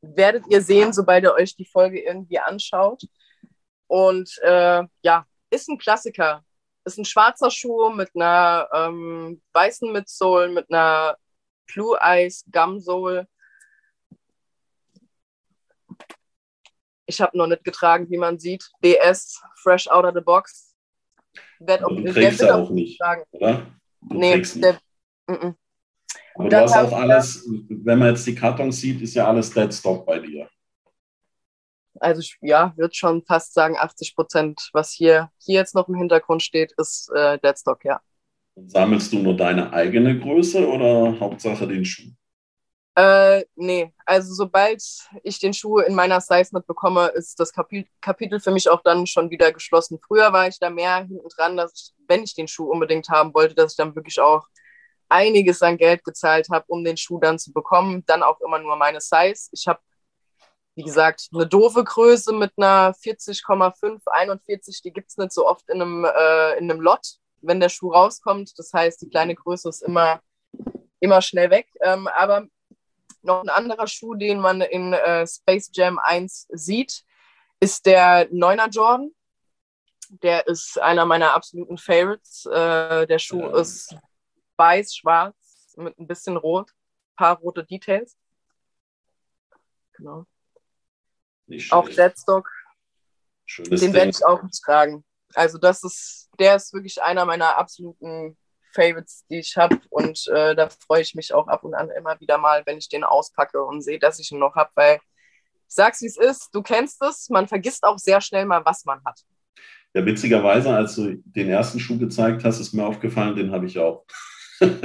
werdet ihr sehen, sobald ihr euch die Folge irgendwie anschaut. Und äh, ja, ist ein Klassiker. Ist ein schwarzer Schuh mit einer ähm, weißen Midsole, mit einer Blue Eyes Gumsole. Ich habe noch nicht getragen, wie man sieht. DS, fresh out of the box. Werd auch, du trägst ja auch nicht, tragen. oder? Du nee, der, mm -mm. Aber du hast auch alles, wenn man jetzt die Kartons sieht, ist ja alles Deadstock bei dir. Also ich, ja, würde schon fast sagen, 80 Prozent, was hier, hier jetzt noch im Hintergrund steht, ist äh, Deadstock, ja. Sammelst du nur deine eigene Größe oder Hauptsache den Schuh? Äh, nee, also sobald ich den Schuh in meiner Size mitbekomme, ist das Kapitel für mich auch dann schon wieder geschlossen. Früher war ich da mehr hinten dran, dass ich, wenn ich den Schuh unbedingt haben wollte, dass ich dann wirklich auch einiges an Geld gezahlt habe, um den Schuh dann zu bekommen. Dann auch immer nur meine Size. Ich habe, wie gesagt, eine doofe Größe mit einer 40,5, 41, die gibt es nicht so oft in einem, äh, in einem Lot wenn der Schuh rauskommt. Das heißt, die kleine Größe ist immer, immer schnell weg. Ähm, aber noch ein anderer Schuh, den man in äh, Space Jam 1 sieht, ist der 9er Jordan. Der ist einer meiner absoluten Favorites. Äh, der Schuh ja. ist weiß-schwarz mit ein bisschen rot, ein paar rote Details. Genau. Auch Deadstock. Schönes den werde ich auch nicht tragen. Also das ist, der ist wirklich einer meiner absoluten Favorites, die ich habe. Und äh, da freue ich mich auch ab und an immer wieder mal, wenn ich den auspacke und sehe, dass ich ihn noch habe, weil ich sag's wie es ist, du kennst es, man vergisst auch sehr schnell mal, was man hat. Ja, witzigerweise, als du den ersten Schuh gezeigt hast, ist mir aufgefallen, den habe ich auch.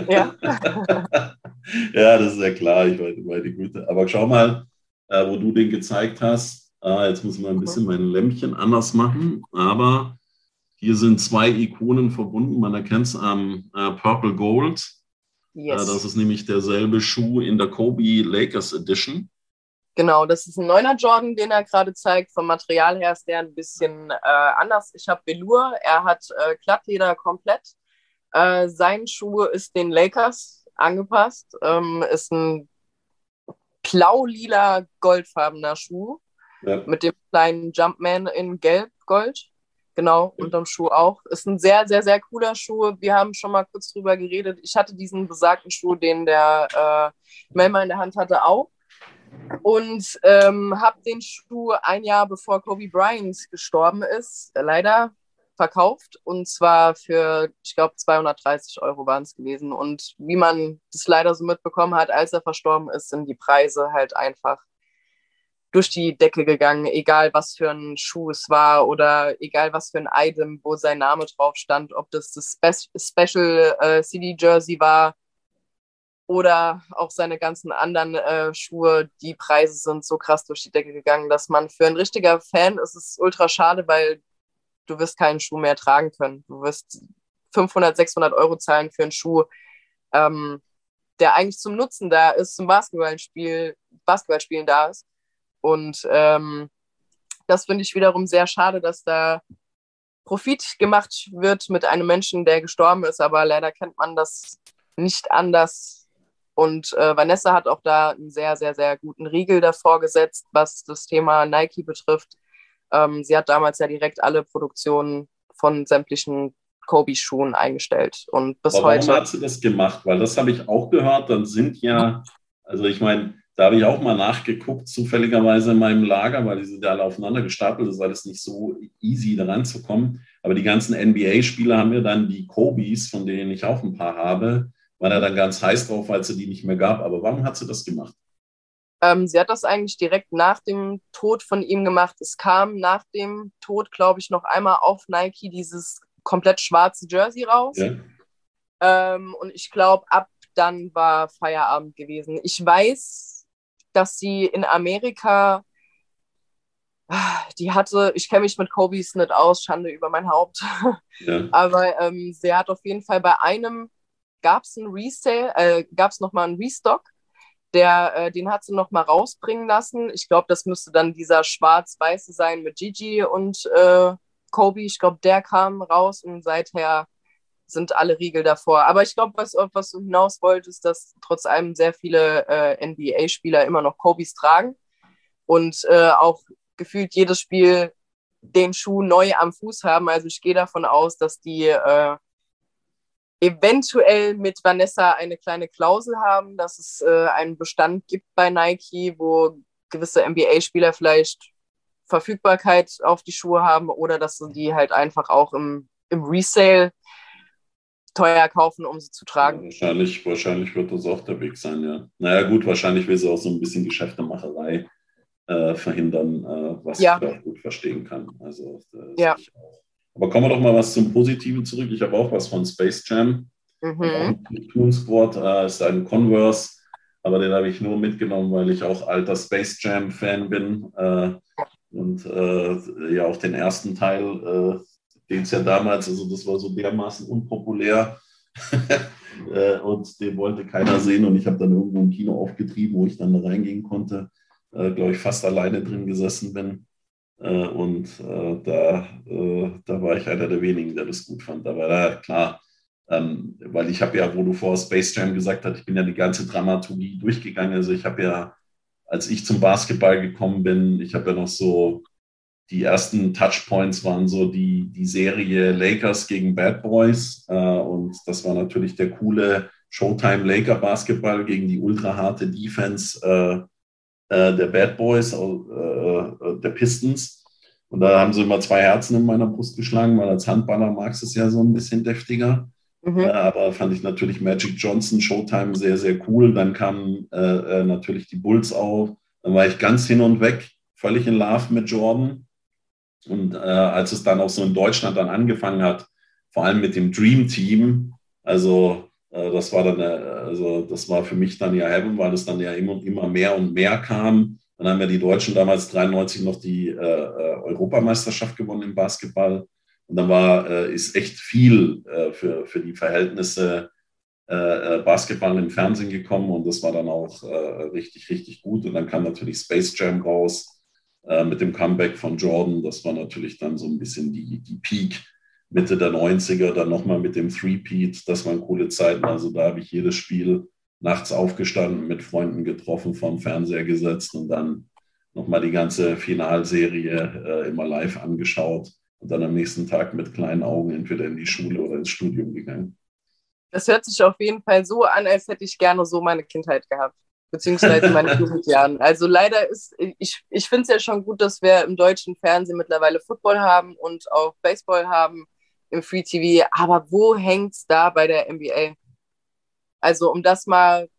Ja. ja, das ist ja klar, ich meine, meine Güte. Aber schau mal, äh, wo du den gezeigt hast. Ah, jetzt muss ich mal ein bisschen mein Lämpchen anders machen, aber hier sind zwei Ikonen verbunden. Man erkennt es am äh, Purple Gold. Yes. Äh, das ist nämlich derselbe Schuh in der Kobe Lakers Edition. Genau, das ist ein neuner Jordan, den er gerade zeigt. Vom Material her ist der ein bisschen äh, anders. Ich habe Velour, er hat äh, Glattleder komplett. Äh, sein Schuh ist den Lakers angepasst. Ähm, ist ein blau-lila goldfarbener Schuh ja. mit dem kleinen Jumpman in gelb-gold. Genau, unterm Schuh auch. Ist ein sehr, sehr, sehr cooler Schuh. Wir haben schon mal kurz drüber geredet. Ich hatte diesen besagten Schuh, den der äh, Melma in der Hand hatte, auch. Und ähm, habe den Schuh ein Jahr bevor Kobe Bryant gestorben ist, leider verkauft. Und zwar für, ich glaube, 230 Euro waren es gewesen. Und wie man das leider so mitbekommen hat, als er verstorben ist, sind die Preise halt einfach durch die Decke gegangen, egal was für ein Schuh es war oder egal was für ein Item, wo sein Name drauf stand, ob das das Spe Special äh, CD Jersey war oder auch seine ganzen anderen äh, Schuhe. Die Preise sind so krass durch die Decke gegangen, dass man für ein richtiger Fan ist es ultra schade, weil du wirst keinen Schuh mehr tragen können. Du wirst 500, 600 Euro zahlen für einen Schuh, ähm, der eigentlich zum Nutzen da ist, zum Basketballspiel, Basketballspielen da ist. Und ähm, das finde ich wiederum sehr schade, dass da Profit gemacht wird mit einem Menschen, der gestorben ist, aber leider kennt man das nicht anders. Und äh, Vanessa hat auch da einen sehr, sehr, sehr guten Riegel davor gesetzt, was das Thema Nike betrifft. Ähm, sie hat damals ja direkt alle Produktionen von sämtlichen Kobe-Schuhen eingestellt. Und bis Aber heute. Warum hat sie das gemacht? Weil das habe ich auch gehört. Dann sind ja, also ich meine, da habe ich auch mal nachgeguckt, zufälligerweise in meinem Lager, weil die sind ja alle aufeinander gestapelt. Das ist alles nicht so easy, da ranzukommen. Aber die ganzen NBA-Spieler haben ja dann die Kobis, von denen ich auch ein paar habe, war er dann ganz heiß drauf, weil es die nicht mehr gab. Aber warum hat sie das gemacht? Ähm, sie hat das eigentlich direkt nach dem Tod von ihm gemacht. Es kam nach dem Tod, glaube ich, noch einmal auf Nike dieses komplett schwarze Jersey raus. Ja. Ähm, und ich glaube, ab dann war Feierabend gewesen. Ich weiß, dass sie in Amerika, die hatte, ich kenne mich mit Kobis nicht aus, Schande über mein Haupt, ja. aber ähm, sie hat auf jeden Fall bei einem, gab es einen Resale, äh, gab es nochmal einen Restock, der, äh, den hat sie nochmal rausbringen lassen. Ich glaube, das müsste dann dieser schwarz-weiße sein mit Gigi und äh, Kobe. Ich glaube, der kam raus und seither sind alle Riegel davor. Aber ich glaube, was, was du hinaus wolltest, dass trotz allem sehr viele äh, NBA-Spieler immer noch Kobis tragen und äh, auch gefühlt jedes Spiel den Schuh neu am Fuß haben. Also ich gehe davon aus, dass die äh, eventuell mit Vanessa eine kleine Klausel haben, dass es äh, einen Bestand gibt bei Nike, wo gewisse NBA-Spieler vielleicht Verfügbarkeit auf die Schuhe haben oder dass sie die halt einfach auch im, im Resale teuer kaufen, um sie zu tragen. Ja, wahrscheinlich, wahrscheinlich wird das auch der Weg sein, ja. Naja, gut, wahrscheinlich will sie auch so ein bisschen Geschäftemacherei äh, verhindern, äh, was ja. ich auch gut verstehen kann. Also, ja. Aber kommen wir doch mal was zum Positiven zurück. Ich habe auch was von Space Jam. Mhm. Toon Squad äh, ist ein Converse, aber den habe ich nur mitgenommen, weil ich auch alter Space Jam-Fan bin. Äh, und äh, ja auch den ersten Teil äh, den es ja damals, also das war so dermaßen unpopulär äh, und den wollte keiner sehen und ich habe dann irgendwo ein Kino aufgetrieben, wo ich dann reingehen konnte, äh, glaube ich, fast alleine drin gesessen bin. Äh, und äh, da, äh, da war ich einer der wenigen, der das gut fand. Aber da, klar, ähm, weil ich habe ja, wo du vor Space Jam gesagt hast, ich bin ja die ganze Dramaturgie durchgegangen. Also ich habe ja, als ich zum Basketball gekommen bin, ich habe ja noch so die ersten Touchpoints waren so die, die Serie Lakers gegen Bad Boys. Äh, und das war natürlich der coole Showtime Laker Basketball gegen die ultra harte Defense äh, äh, der Bad Boys, äh, äh, der Pistons. Und da haben sie immer zwei Herzen in meiner Brust geschlagen, weil als Handballer magst du es ja so ein bisschen deftiger. Mhm. Aber fand ich natürlich Magic Johnson Showtime sehr, sehr cool. Dann kamen natürlich die Bulls auf. Dann war ich ganz hin und weg, völlig in Love mit Jordan. Und äh, als es dann auch so in Deutschland dann angefangen hat, vor allem mit dem Dream Team, also äh, das war dann, äh, also das war für mich dann ja Heaven, weil es dann ja immer, immer mehr und mehr kam. Dann haben ja die Deutschen damals 93 noch die äh, äh, Europameisterschaft gewonnen im Basketball. Und dann war, äh, ist echt viel für, für die Verhältnisse Basketball im Fernsehen gekommen und das war dann auch richtig, richtig gut. Und dann kam natürlich Space Jam raus äh, mit dem Comeback von Jordan. Das war natürlich dann so ein bisschen die, die Peak Mitte der 90er, dann nochmal mit dem Three-Peat. Das waren coole Zeiten. Also da habe ich jedes Spiel nachts aufgestanden, mit Freunden getroffen, vom Fernseher gesetzt und dann nochmal die ganze Finalserie äh, immer live angeschaut. und dann am nächsten Tag mit kleinen Augen entweder in die Schule oder ins Studium gegangen. Das hört sich auf jeden Fall so an, als hätte ich gerne so meine Kindheit gehabt, beziehungsweise meine Jugendjahren. Also leider ist, ich, ich finde es ja schon gut, dass wir im deutschen Fernsehen mittlerweile Football haben und auch Baseball haben im Free TV, aber wo hängt es da bei der NBA? Also um das mal,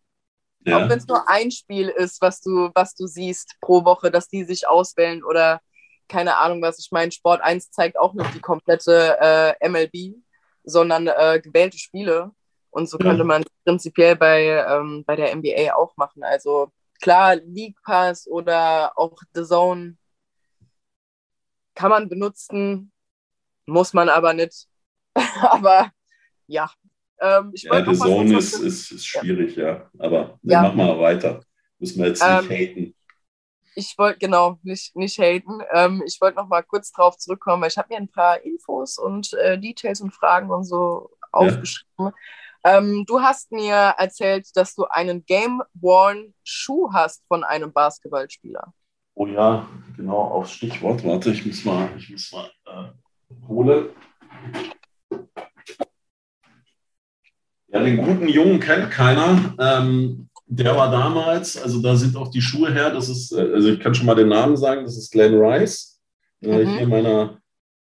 ja. auch wenn es nur ein Spiel ist, was du, was du siehst pro Woche, dass die sich auswählen oder keine Ahnung was. Ich meine, Sport 1 zeigt auch nicht die komplette äh, MLB, sondern äh, gewählte Spiele. Und so könnte man prinzipiell bei, ähm, bei der NBA auch machen. Also klar, League Pass oder auch The Zone kann man benutzen, muss man aber nicht. aber ja. Ähm, ja, The Zone ist, ist, ist, schwierig, ja. ja. Aber ja. mach mal weiter. Müssen wir jetzt nicht ähm, haten. Ich wollte, genau, nicht, nicht haten. Ähm, ich wollte noch mal kurz drauf zurückkommen, weil ich habe mir ein paar Infos und äh, Details und Fragen und so aufgeschrieben. Ähm, du hast mir erzählt, dass du einen Game-Worn-Schuh hast von einem Basketballspieler. Oh ja, genau, aufs Stichwort. Warte, ich muss mal, ich muss mal äh, holen. Ja, den guten Jungen kennt keiner. Ähm, der war damals, also da sind auch die Schuhe her. Das ist, äh, also ich kann schon mal den Namen sagen, das ist Glenn Rice. Äh, mhm. Hier meiner,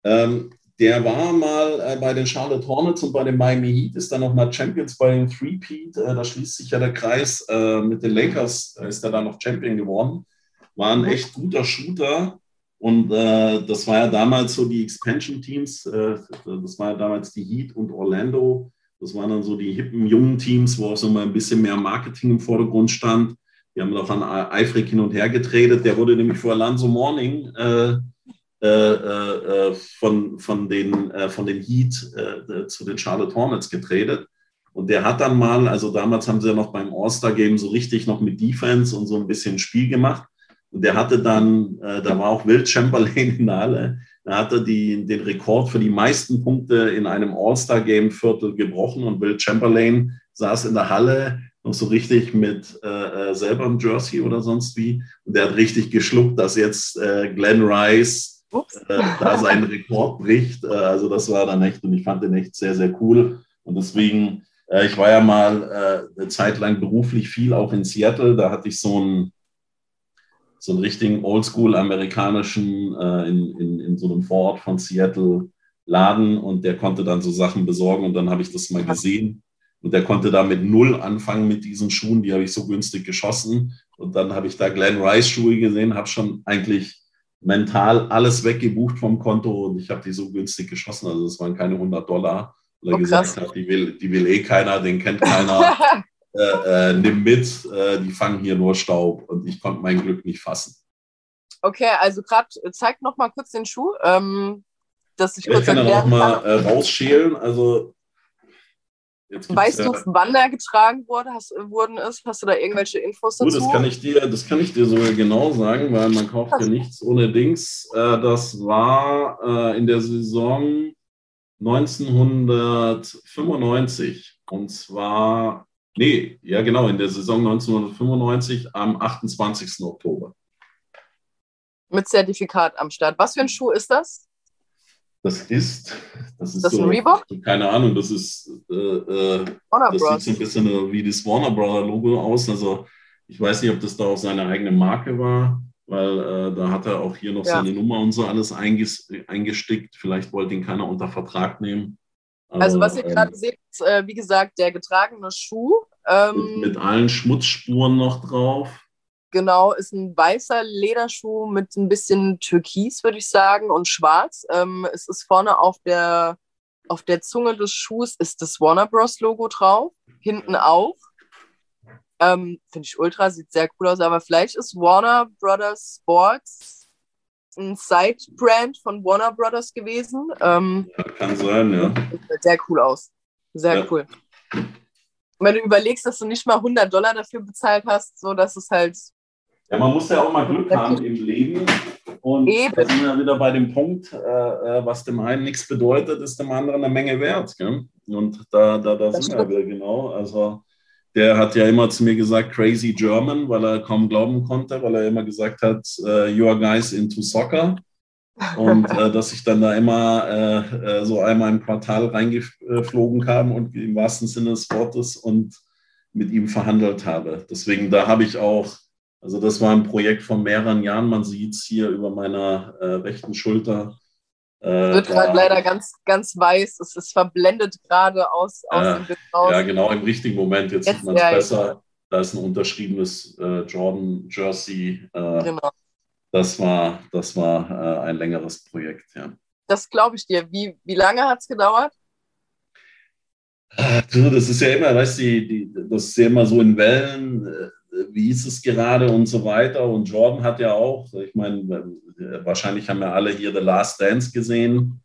ähm, der war mal äh, bei den Charlotte Hornets und bei den Miami Heat, ist dann nochmal Champions bei den Three-Peat. Äh, da schließt sich ja der Kreis. Äh, mit den Lakers äh, ist er dann noch Champion geworden. War ein echt guter Shooter. Und äh, das war ja damals so die Expansion-Teams. Äh, das war ja damals die Heat und Orlando. Das waren dann so die hippen, jungen Teams, wo auch so mal ein bisschen mehr Marketing im Vordergrund stand. Die haben davon eifrig hin und her getradet. Der wurde nämlich vor Alonso Morning von, von, den, von den Heat zu den Charlotte Hornets getradet. Und der hat dann mal, also damals haben sie ja noch beim All-Star-Game so richtig noch mit Defense und so ein bisschen Spiel gemacht. Und der hatte dann, äh, da war auch Will Chamberlain in der Halle, da hat er die, den Rekord für die meisten Punkte in einem All-Star-Game-Viertel gebrochen und Will Chamberlain saß in der Halle noch so richtig mit äh, selber im Jersey oder sonst wie. Und der hat richtig geschluckt, dass jetzt äh, Glenn Rice äh, da seinen Rekord bricht. Äh, also das war dann echt und ich fand den echt sehr, sehr cool. Und deswegen, äh, ich war ja mal eine Zeit lang beruflich viel auch in Seattle. Da hatte ich so einen, so einen richtigen oldschool amerikanischen in, in, in so einem Vorort von Seattle Laden und der konnte dann so Sachen besorgen und dann habe ich das mal gesehen. Und der konnte da mit null anfangen mit diesen Schuhen, die habe ich so günstig geschossen. Und dann habe ich da Glenn Rice Schuhe gesehen, habe schon eigentlich mental alles weggebucht vom Konto und ich habe die so günstig geschossen. Also es waren keine 100 Dollar. Weil er oh, gesagt hat, die will, die will eh keiner, den kennt keiner. äh, äh, nimm mit, äh, die fangen hier nur Staub und ich konnte mein Glück nicht fassen. Okay, also gerade zeig noch mal kurz den Schuh, ähm, dass ich kurz ich kann dann auch mal äh, rausschälen. Also Weißt du, wann er getragen wurde, hast, worden ist? Hast du da irgendwelche Infos dazu? das kann ich dir, das kann ich dir sogar genau sagen, weil man kauft ja nichts ohne Dings. Äh, das war äh, in der Saison 1995 und zwar, nee, ja genau, in der Saison 1995 am 28. Oktober. Mit Zertifikat am Start. Was für ein Schuh ist das? Das ist, das ist das so, ein Reebok? keine Ahnung, das ist, äh, äh das sieht so ein bisschen wie das Warner Brother Logo aus. Also ich weiß nicht, ob das da auch seine eigene Marke war, weil äh, da hat er auch hier noch ja. seine Nummer und so alles eingestickt. Vielleicht wollte ihn keiner unter Vertrag nehmen. Aber, also was ihr ähm, gerade seht, ist, äh, wie gesagt, der getragene Schuh. Ähm, mit, mit allen Schmutzspuren noch drauf. Genau, ist ein weißer Lederschuh mit ein bisschen Türkis, würde ich sagen, und schwarz. Ähm, es ist vorne auf der, auf der Zunge des Schuhs ist das Warner Bros. Logo drauf, hinten auch. Ähm, Finde ich ultra, sieht sehr cool aus, aber vielleicht ist Warner Brothers Sports ein Side-Brand von Warner Brothers gewesen. Ähm, ja, kann sein, ja. Sieht sehr cool aus. Sehr ja. cool. wenn du überlegst, dass du nicht mal 100 Dollar dafür bezahlt hast, so dass es halt ja, man muss ja auch mal Glück haben im Leben. Und Eben. da sind wir wieder bei dem Punkt, äh, äh, was dem einen nichts bedeutet, ist dem anderen eine Menge wert. Gell? Und da, da, da sind wir wieder genau. Also der hat ja immer zu mir gesagt, crazy German, weil er kaum glauben konnte, weil er immer gesagt hat, uh, you are guys into soccer. und äh, dass ich dann da immer äh, äh, so einmal im Quartal reingeflogen kam und im wahrsten Sinne des Wortes und mit ihm verhandelt habe. Deswegen, da habe ich auch, also das war ein Projekt von mehreren Jahren, man sieht es hier über meiner äh, rechten Schulter. Äh, wird gerade leider ganz, ganz weiß, es ist verblendet gerade aus, aus dem Bild raus. Ja, genau, im richtigen Moment, jetzt, jetzt sieht man es ja, besser. Ja. Da ist ein unterschriebenes äh, Jordan Jersey. genau das war, das war äh, ein längeres Projekt, ja. Das glaube ich dir. Wie, wie lange hat es gedauert? Äh, das ist ja immer, weißt du, das ist ja immer so in Wellen, äh, wie ist es gerade und so weiter. Und Jordan hat ja auch, ich meine, wahrscheinlich haben ja alle hier The Last Dance gesehen.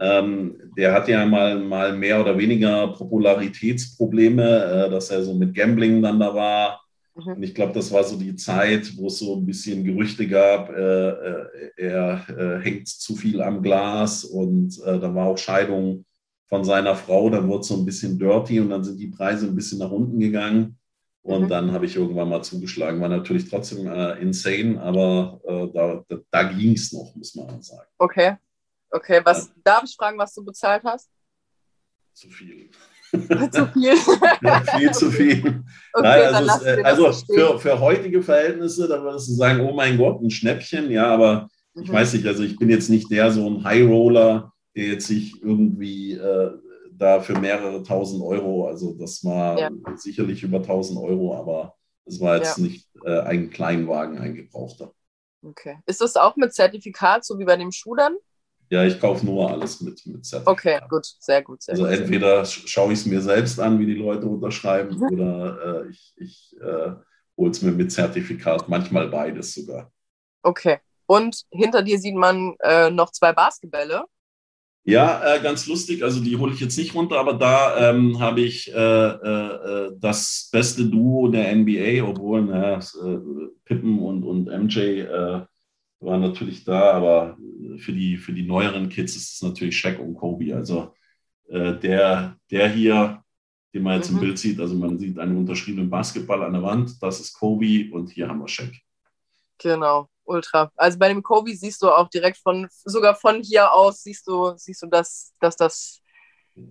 Ähm, der hat ja mal, mal mehr oder weniger Popularitätsprobleme, äh, dass er so mit Gambling dann da war. Mhm. Und ich glaube, das war so die Zeit, wo es so ein bisschen Gerüchte gab, äh, äh, er äh, hängt zu viel am Glas und äh, da war auch Scheidung von seiner Frau, dann wurde es so ein bisschen dirty und dann sind die Preise ein bisschen nach unten gegangen. Und mhm. dann habe ich irgendwann mal zugeschlagen. War natürlich trotzdem äh, insane, aber äh, da, da, da ging es noch, muss man sagen. Okay. Okay, was ja. darf ich fragen, was du bezahlt hast? Zu viel zu viel. ja, viel zu viel. Okay, Nein, also, es, also für, für heutige Verhältnisse, da würdest du sagen, oh mein Gott, ein Schnäppchen, ja, aber mhm. ich weiß nicht, also ich bin jetzt nicht der so ein High Roller, der jetzt sich irgendwie äh, da für mehrere tausend Euro, also das war ja. sicherlich über tausend Euro, aber es war jetzt ja. nicht äh, ein Kleinwagen, ein gebrauchter. Okay. Ist das auch mit Zertifikat, so wie bei dem Schuh dann? Ja, ich kaufe nur alles mit, mit Zertifikat. Okay, gut, sehr gut. Sehr also gut. entweder schaue ich es mir selbst an, wie die Leute unterschreiben, mhm. oder äh, ich, ich äh, hole es mir mit Zertifikat, manchmal beides sogar. Okay. Und hinter dir sieht man äh, noch zwei Basketbälle. Ja, äh, ganz lustig. Also die hole ich jetzt nicht runter, aber da ähm, habe ich äh, äh, das beste Duo der NBA, obwohl na, Pippen und, und MJ waren natürlich da, aber für die, für die neueren Kids ist es natürlich Shaq und Kobe. Also äh, der, der hier, den man jetzt mhm. im Bild sieht, also man sieht einen unterschriebenen Basketball an der Wand, das ist Kobe und hier haben wir Shaq. Genau, ultra. Also bei dem Kobe siehst du auch direkt von, sogar von hier aus siehst du, siehst du, dass, dass das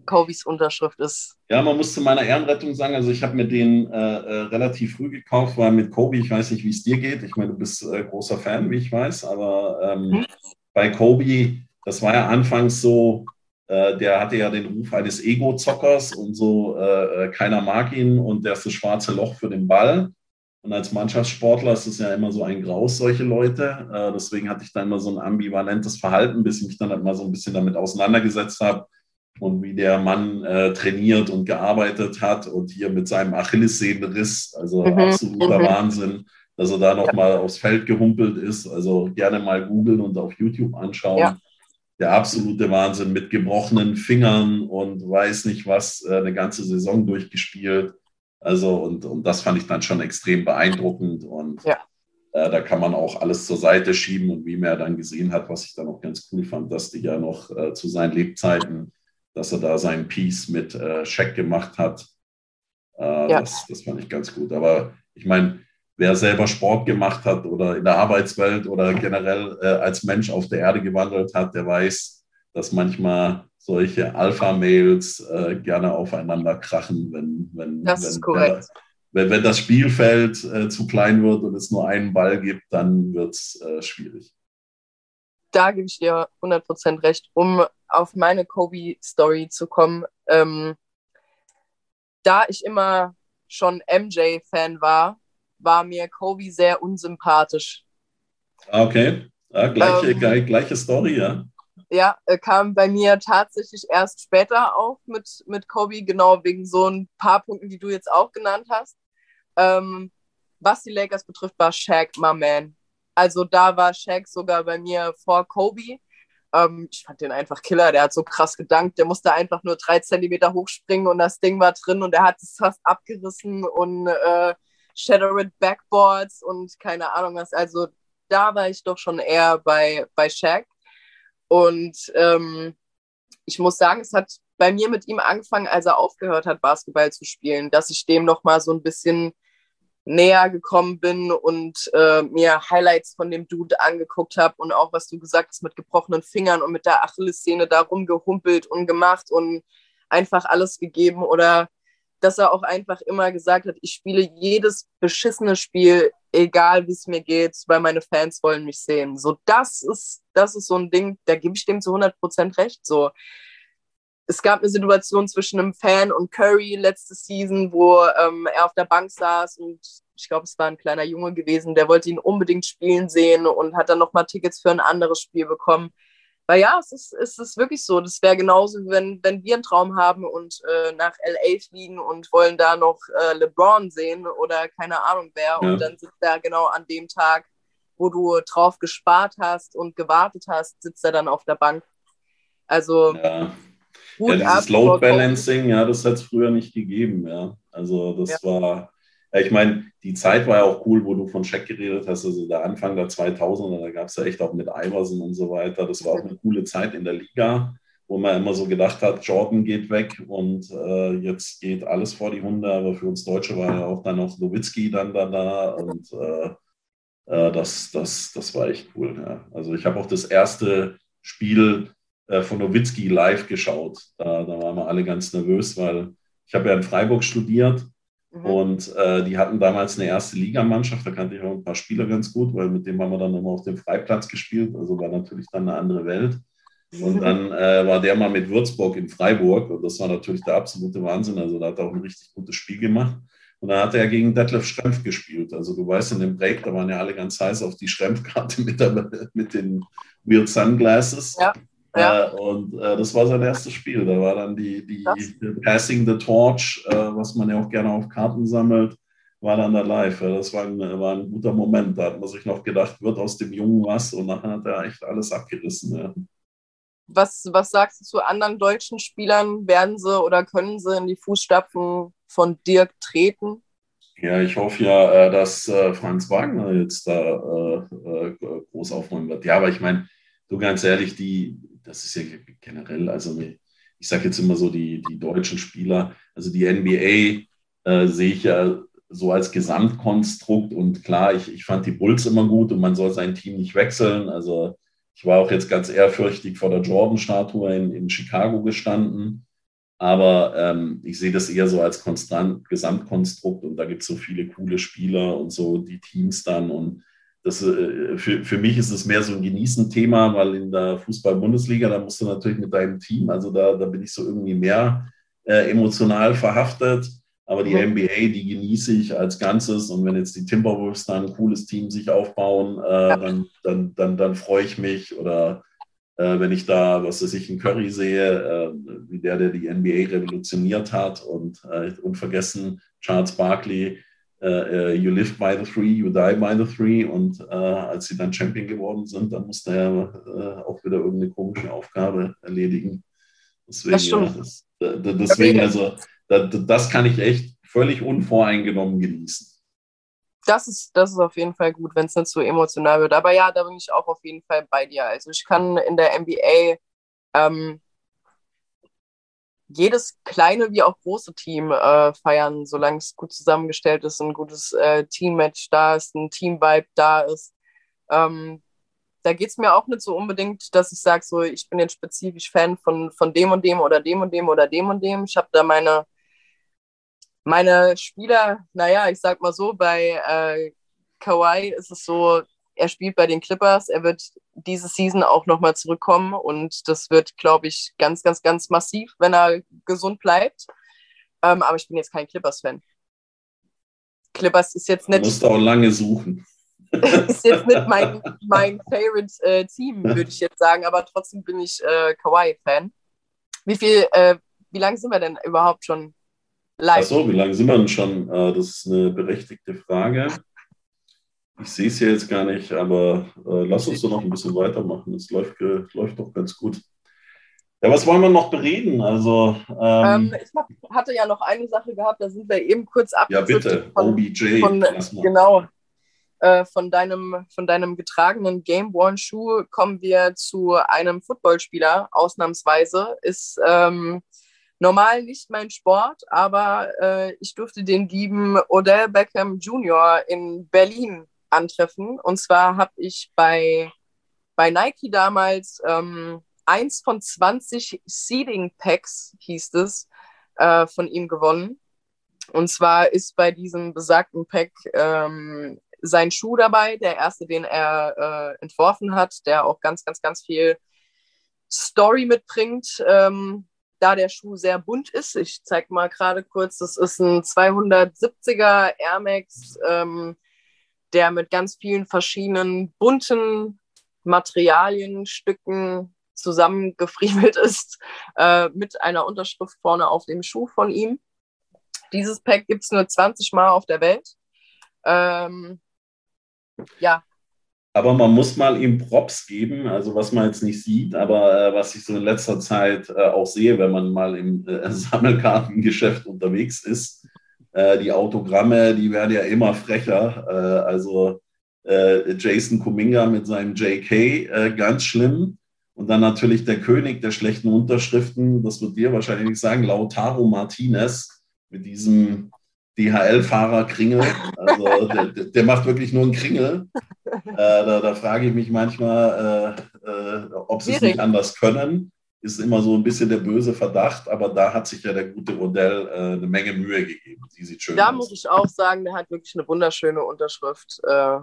Cobys Unterschrift ist. Ja, man muss zu meiner Ehrenrettung sagen, also ich habe mir den äh, äh, relativ früh gekauft, weil mit Kobe, ich weiß nicht, wie es dir geht. Ich meine, du bist äh, großer Fan, wie ich weiß, aber ähm, mhm. bei Kobe, das war ja anfangs so, äh, der hatte ja den Ruf eines Ego-Zockers und so, äh, äh, keiner mag ihn und der ist das schwarze Loch für den Ball. Und als Mannschaftssportler ist es ja immer so ein Graus, solche Leute. deswegen hatte ich da immer so ein ambivalentes Verhalten, bis ich mich dann halt mal so ein bisschen damit auseinandergesetzt habe und wie der Mann äh, trainiert und gearbeitet hat und hier mit seinem Achillessehnenriss, also mhm. absoluter mhm. Wahnsinn, dass er da nochmal ja. aufs Feld gehumpelt ist. Also gerne mal googeln und auf YouTube anschauen. Ja. Der absolute Wahnsinn mit gebrochenen Fingern und weiß nicht was, äh, eine ganze Saison durchgespielt. Also, und, und das fand ich dann schon extrem beeindruckend. Und ja. äh, da kann man auch alles zur Seite schieben. Und wie man ja dann gesehen hat, was ich dann auch ganz cool fand, dass die ja noch äh, zu seinen Lebzeiten dass er da seinen Piece mit äh, Scheck gemacht hat. Äh, ja. das, das fand ich ganz gut. Aber ich meine, wer selber Sport gemacht hat oder in der Arbeitswelt oder generell äh, als Mensch auf der Erde gewandelt hat, der weiß, dass manchmal solche Alpha-Mails äh, gerne aufeinander krachen, wenn, wenn, das wenn, der, wenn, wenn, das Spielfeld äh, zu klein wird und es nur einen Ball gibt, dann wird es äh, schwierig da gebe ich dir 100% recht. Um auf meine Kobe-Story zu kommen, ähm, da ich immer schon MJ-Fan war, war mir Kobe sehr unsympathisch. Ah, okay, ja, gleiche, ähm, gleiche Story, ja. Ja, kam bei mir tatsächlich erst später auf mit, mit Kobe, genau wegen so ein paar Punkten, die du jetzt auch genannt hast. Ähm, was die Lakers betrifft, war Shaq, my man. Also da war Shaq sogar bei mir vor Kobe. Ähm, ich fand den einfach Killer. Der hat so krass gedankt. Der musste einfach nur drei Zentimeter hochspringen und das Ding war drin und er hat es fast abgerissen und äh, Shattered Backboards und keine Ahnung was. Also da war ich doch schon eher bei, bei Shaq. Und ähm, ich muss sagen, es hat bei mir mit ihm angefangen, als er aufgehört hat, Basketball zu spielen, dass ich dem noch mal so ein bisschen näher gekommen bin und äh, mir Highlights von dem Dude angeguckt habe und auch, was du gesagt hast, mit gebrochenen Fingern und mit der Achillessehne da rumgehumpelt und gemacht und einfach alles gegeben oder dass er auch einfach immer gesagt hat, ich spiele jedes beschissene Spiel, egal wie es mir geht, weil meine Fans wollen mich sehen. So, das ist, das ist so ein Ding, da gebe ich dem zu 100% recht. So, es gab eine Situation zwischen einem Fan und Curry letzte Season, wo ähm, er auf der Bank saß und ich glaube, es war ein kleiner Junge gewesen, der wollte ihn unbedingt spielen sehen und hat dann nochmal Tickets für ein anderes Spiel bekommen. Weil ja, es ist, es ist wirklich so. Das wäre genauso, wenn, wenn wir einen Traum haben und äh, nach LA fliegen und wollen da noch äh, LeBron sehen oder keine Ahnung wer. Ja. Und dann sitzt er genau an dem Tag, wo du drauf gespart hast und gewartet hast, sitzt er dann auf der Bank. Also. Ja, ja dieses Load Balancing, ja, das hat es früher nicht gegeben. Ja. Also, das ja. war ja, ich meine, die Zeit war ja auch cool, wo du von Scheck geredet hast, also der Anfang der 2000er, da gab es ja echt auch mit Iverson und so weiter. Das war auch eine coole Zeit in der Liga, wo man immer so gedacht hat, Jordan geht weg und äh, jetzt geht alles vor die Hunde. Aber für uns Deutsche war ja auch dann noch Nowitzki dann da, da und äh, äh, das, das, das war echt cool. Ja. Also ich habe auch das erste Spiel äh, von Nowitzki live geschaut. Da, da waren wir alle ganz nervös, weil ich habe ja in Freiburg studiert Mhm. Und äh, die hatten damals eine erste Ligamannschaft, da kannte ich auch ein paar Spieler ganz gut, weil mit dem haben wir dann immer auf dem Freiplatz gespielt. Also war natürlich dann eine andere Welt. Und dann äh, war der mal mit Würzburg in Freiburg und das war natürlich der absolute Wahnsinn. Also da hat er auch ein richtig gutes Spiel gemacht. Und dann hat er gegen Detlef Schrempf gespielt. Also du weißt, in dem Break, da waren ja alle ganz heiß auf die Schrempf-Karte mit, mit den Weird Sunglasses. Ja. Ja. Äh, und äh, das war sein erstes Spiel. Da war dann die, die, die Passing the Torch, äh, was man ja auch gerne auf Karten sammelt, war dann da live. Das war ein, war ein guter Moment. Da hat man sich noch gedacht, wird aus dem Jungen was und nachher hat er echt alles abgerissen. Ja. Was, was sagst du zu anderen deutschen Spielern? Werden sie oder können sie in die Fußstapfen von Dirk treten? Ja, ich hoffe ja, äh, dass äh, Franz Wagner jetzt da groß aufräumen wird. Ja, aber ich meine, du ganz ehrlich, die, das ist ja generell, also ich sage jetzt immer so, die, die deutschen Spieler, also die NBA äh, sehe ich ja so als Gesamtkonstrukt und klar, ich, ich fand die Bulls immer gut und man soll sein Team nicht wechseln. Also ich war auch jetzt ganz ehrfürchtig vor der Jordan-Statue in, in Chicago gestanden. Aber ähm, ich sehe das eher so als konstant Gesamtkonstrukt und da gibt es so viele coole Spieler und so die Teams dann und das, äh, für, für mich ist es mehr so ein Genießen-Thema, weil in der Fußball-Bundesliga, da musst du natürlich mit deinem Team, also da, da bin ich so irgendwie mehr äh, emotional verhaftet. Aber die mhm. NBA, die genieße ich als Ganzes. Und wenn jetzt die Timberwolves da ein cooles Team sich aufbauen, äh, ja. dann, dann, dann, dann freue ich mich. Oder äh, wenn ich da, was weiß ich, einen Curry sehe, äh, wie der, der die NBA revolutioniert hat. Und äh, unvergessen Charles Barkley, you live by the three, you die by the three. Und uh, als sie dann Champion geworden sind, dann musste er auch wieder irgendeine komische Aufgabe erledigen. Deswegen, das das, deswegen also, das, das kann ich echt völlig unvoreingenommen genießen. Das ist, das ist auf jeden Fall gut, wenn es nicht so emotional wird. Aber ja, da bin ich auch auf jeden Fall bei dir. Also ich kann in der NBA ähm, jedes kleine wie auch große Team äh, feiern, solange es gut zusammengestellt ist, ein gutes äh, Teammatch da ist, ein Teamvibe da ist. Ähm, da geht es mir auch nicht so unbedingt, dass ich sage, so, ich bin jetzt spezifisch Fan von, von dem und dem oder dem und dem oder dem und dem. Ich habe da meine, meine Spieler, naja, ich sag mal so, bei äh, Kawhi ist es so, er spielt bei den Clippers, er wird diese Season auch nochmal zurückkommen und das wird, glaube ich, ganz, ganz, ganz massiv, wenn er gesund bleibt. Ähm, aber ich bin jetzt kein Clippers-Fan. Clippers ist jetzt nicht. Du musst auch lange suchen. ist jetzt nicht mein, mein Favorite äh, Team, würde ich jetzt sagen, aber trotzdem bin ich äh, Kawhi-Fan. Wie viel, äh, wie lange sind wir denn überhaupt schon live? Achso, wie lange sind wir denn schon? Äh, das ist eine berechtigte Frage. Ich sehe es ja jetzt gar nicht, aber äh, lass uns doch noch ein bisschen weitermachen. Es läuft, äh, läuft doch ganz gut. Ja, was wollen wir noch bereden? Also, ähm, ähm, ich hab, hatte ja noch eine Sache gehabt, da sind wir eben kurz ab. Ja, bitte, von, OBJ. Von, genau. Äh, von, deinem, von deinem getragenen Game-Worn-Schuh kommen wir zu einem Footballspieler, ausnahmsweise. Ist ähm, normal nicht mein Sport, aber äh, ich durfte den lieben Odell Beckham Jr. in Berlin antreffen. Und zwar habe ich bei, bei Nike damals ähm, eins von 20 Seeding Packs, hieß es, äh, von ihm gewonnen. Und zwar ist bei diesem besagten Pack ähm, sein Schuh dabei, der erste, den er äh, entworfen hat, der auch ganz, ganz, ganz viel Story mitbringt. Ähm, da der Schuh sehr bunt ist. Ich zeige mal gerade kurz, das ist ein 270er Air Max, ähm, der mit ganz vielen verschiedenen bunten Materialien, Stücken zusammengefriemelt ist, äh, mit einer Unterschrift vorne auf dem Schuh von ihm. Dieses Pack gibt es nur 20 Mal auf der Welt. Ähm, ja, aber man muss mal ihm Props geben, also was man jetzt nicht sieht, aber äh, was ich so in letzter Zeit äh, auch sehe, wenn man mal im äh, Sammelkartengeschäft unterwegs ist. Äh, die Autogramme, die werden ja immer frecher. Äh, also äh, Jason Kuminga mit seinem JK, ganz schlimm. Und dann natürlich der König der schlechten Unterschriften, das wird dir wahrscheinlich nicht sagen, Lautaro Martinez mit diesem DHL-Fahrer Kringel. Also der, der, macht wirklich nur einen Kringel. Äh, da, da, frage ich mich manchmal, äh, äh, ob sie es nicht anders können. Ist immer so ein bisschen der böse Verdacht, aber da hat sich ja der gute Odell äh, eine Menge Mühe gegeben. Die sieht schön da aus. muss ich auch sagen, der hat wirklich eine wunderschöne Unterschrift, äh,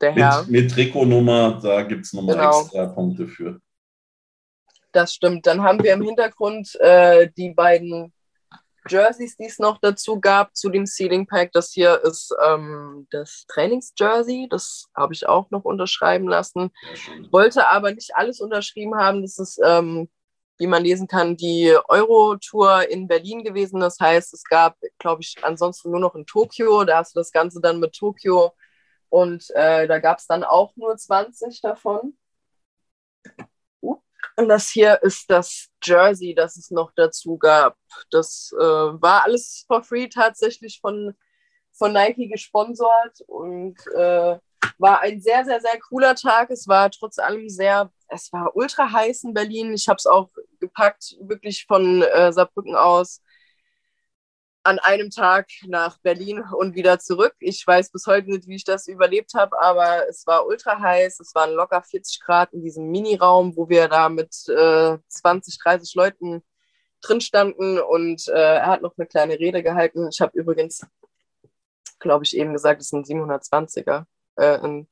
der Herr. Mit, mit Trikotnummer, da gibt es nochmal genau. extra Punkte für. Das stimmt. Dann haben wir im Hintergrund äh, die beiden Jerseys, die es noch dazu gab zu dem Sealing Pack. Das hier ist ähm, das Trainingsjersey. Das habe ich auch noch unterschreiben lassen. Wollte aber nicht alles unterschrieben haben. Das ist, ähm, wie man lesen kann, die Euro-Tour in Berlin gewesen. Das heißt, es gab, glaube ich, ansonsten nur noch in Tokio. Da hast du das Ganze dann mit Tokio. Und äh, da gab es dann auch nur 20 davon. Und das hier ist das Jersey, das es noch dazu gab. Das äh, war alles for free tatsächlich von, von Nike gesponsert und äh, war ein sehr, sehr, sehr cooler Tag. Es war trotz allem sehr, es war ultra heiß in Berlin. Ich habe es auch gepackt, wirklich von äh, Saarbrücken aus an einem Tag nach Berlin und wieder zurück. Ich weiß bis heute nicht, wie ich das überlebt habe, aber es war ultra heiß. Es waren locker 40 Grad in diesem Miniraum, wo wir da mit äh, 20, 30 Leuten drin standen und äh, er hat noch eine kleine Rede gehalten. Ich habe übrigens, glaube ich, eben gesagt, es ein 720er, äh, ein,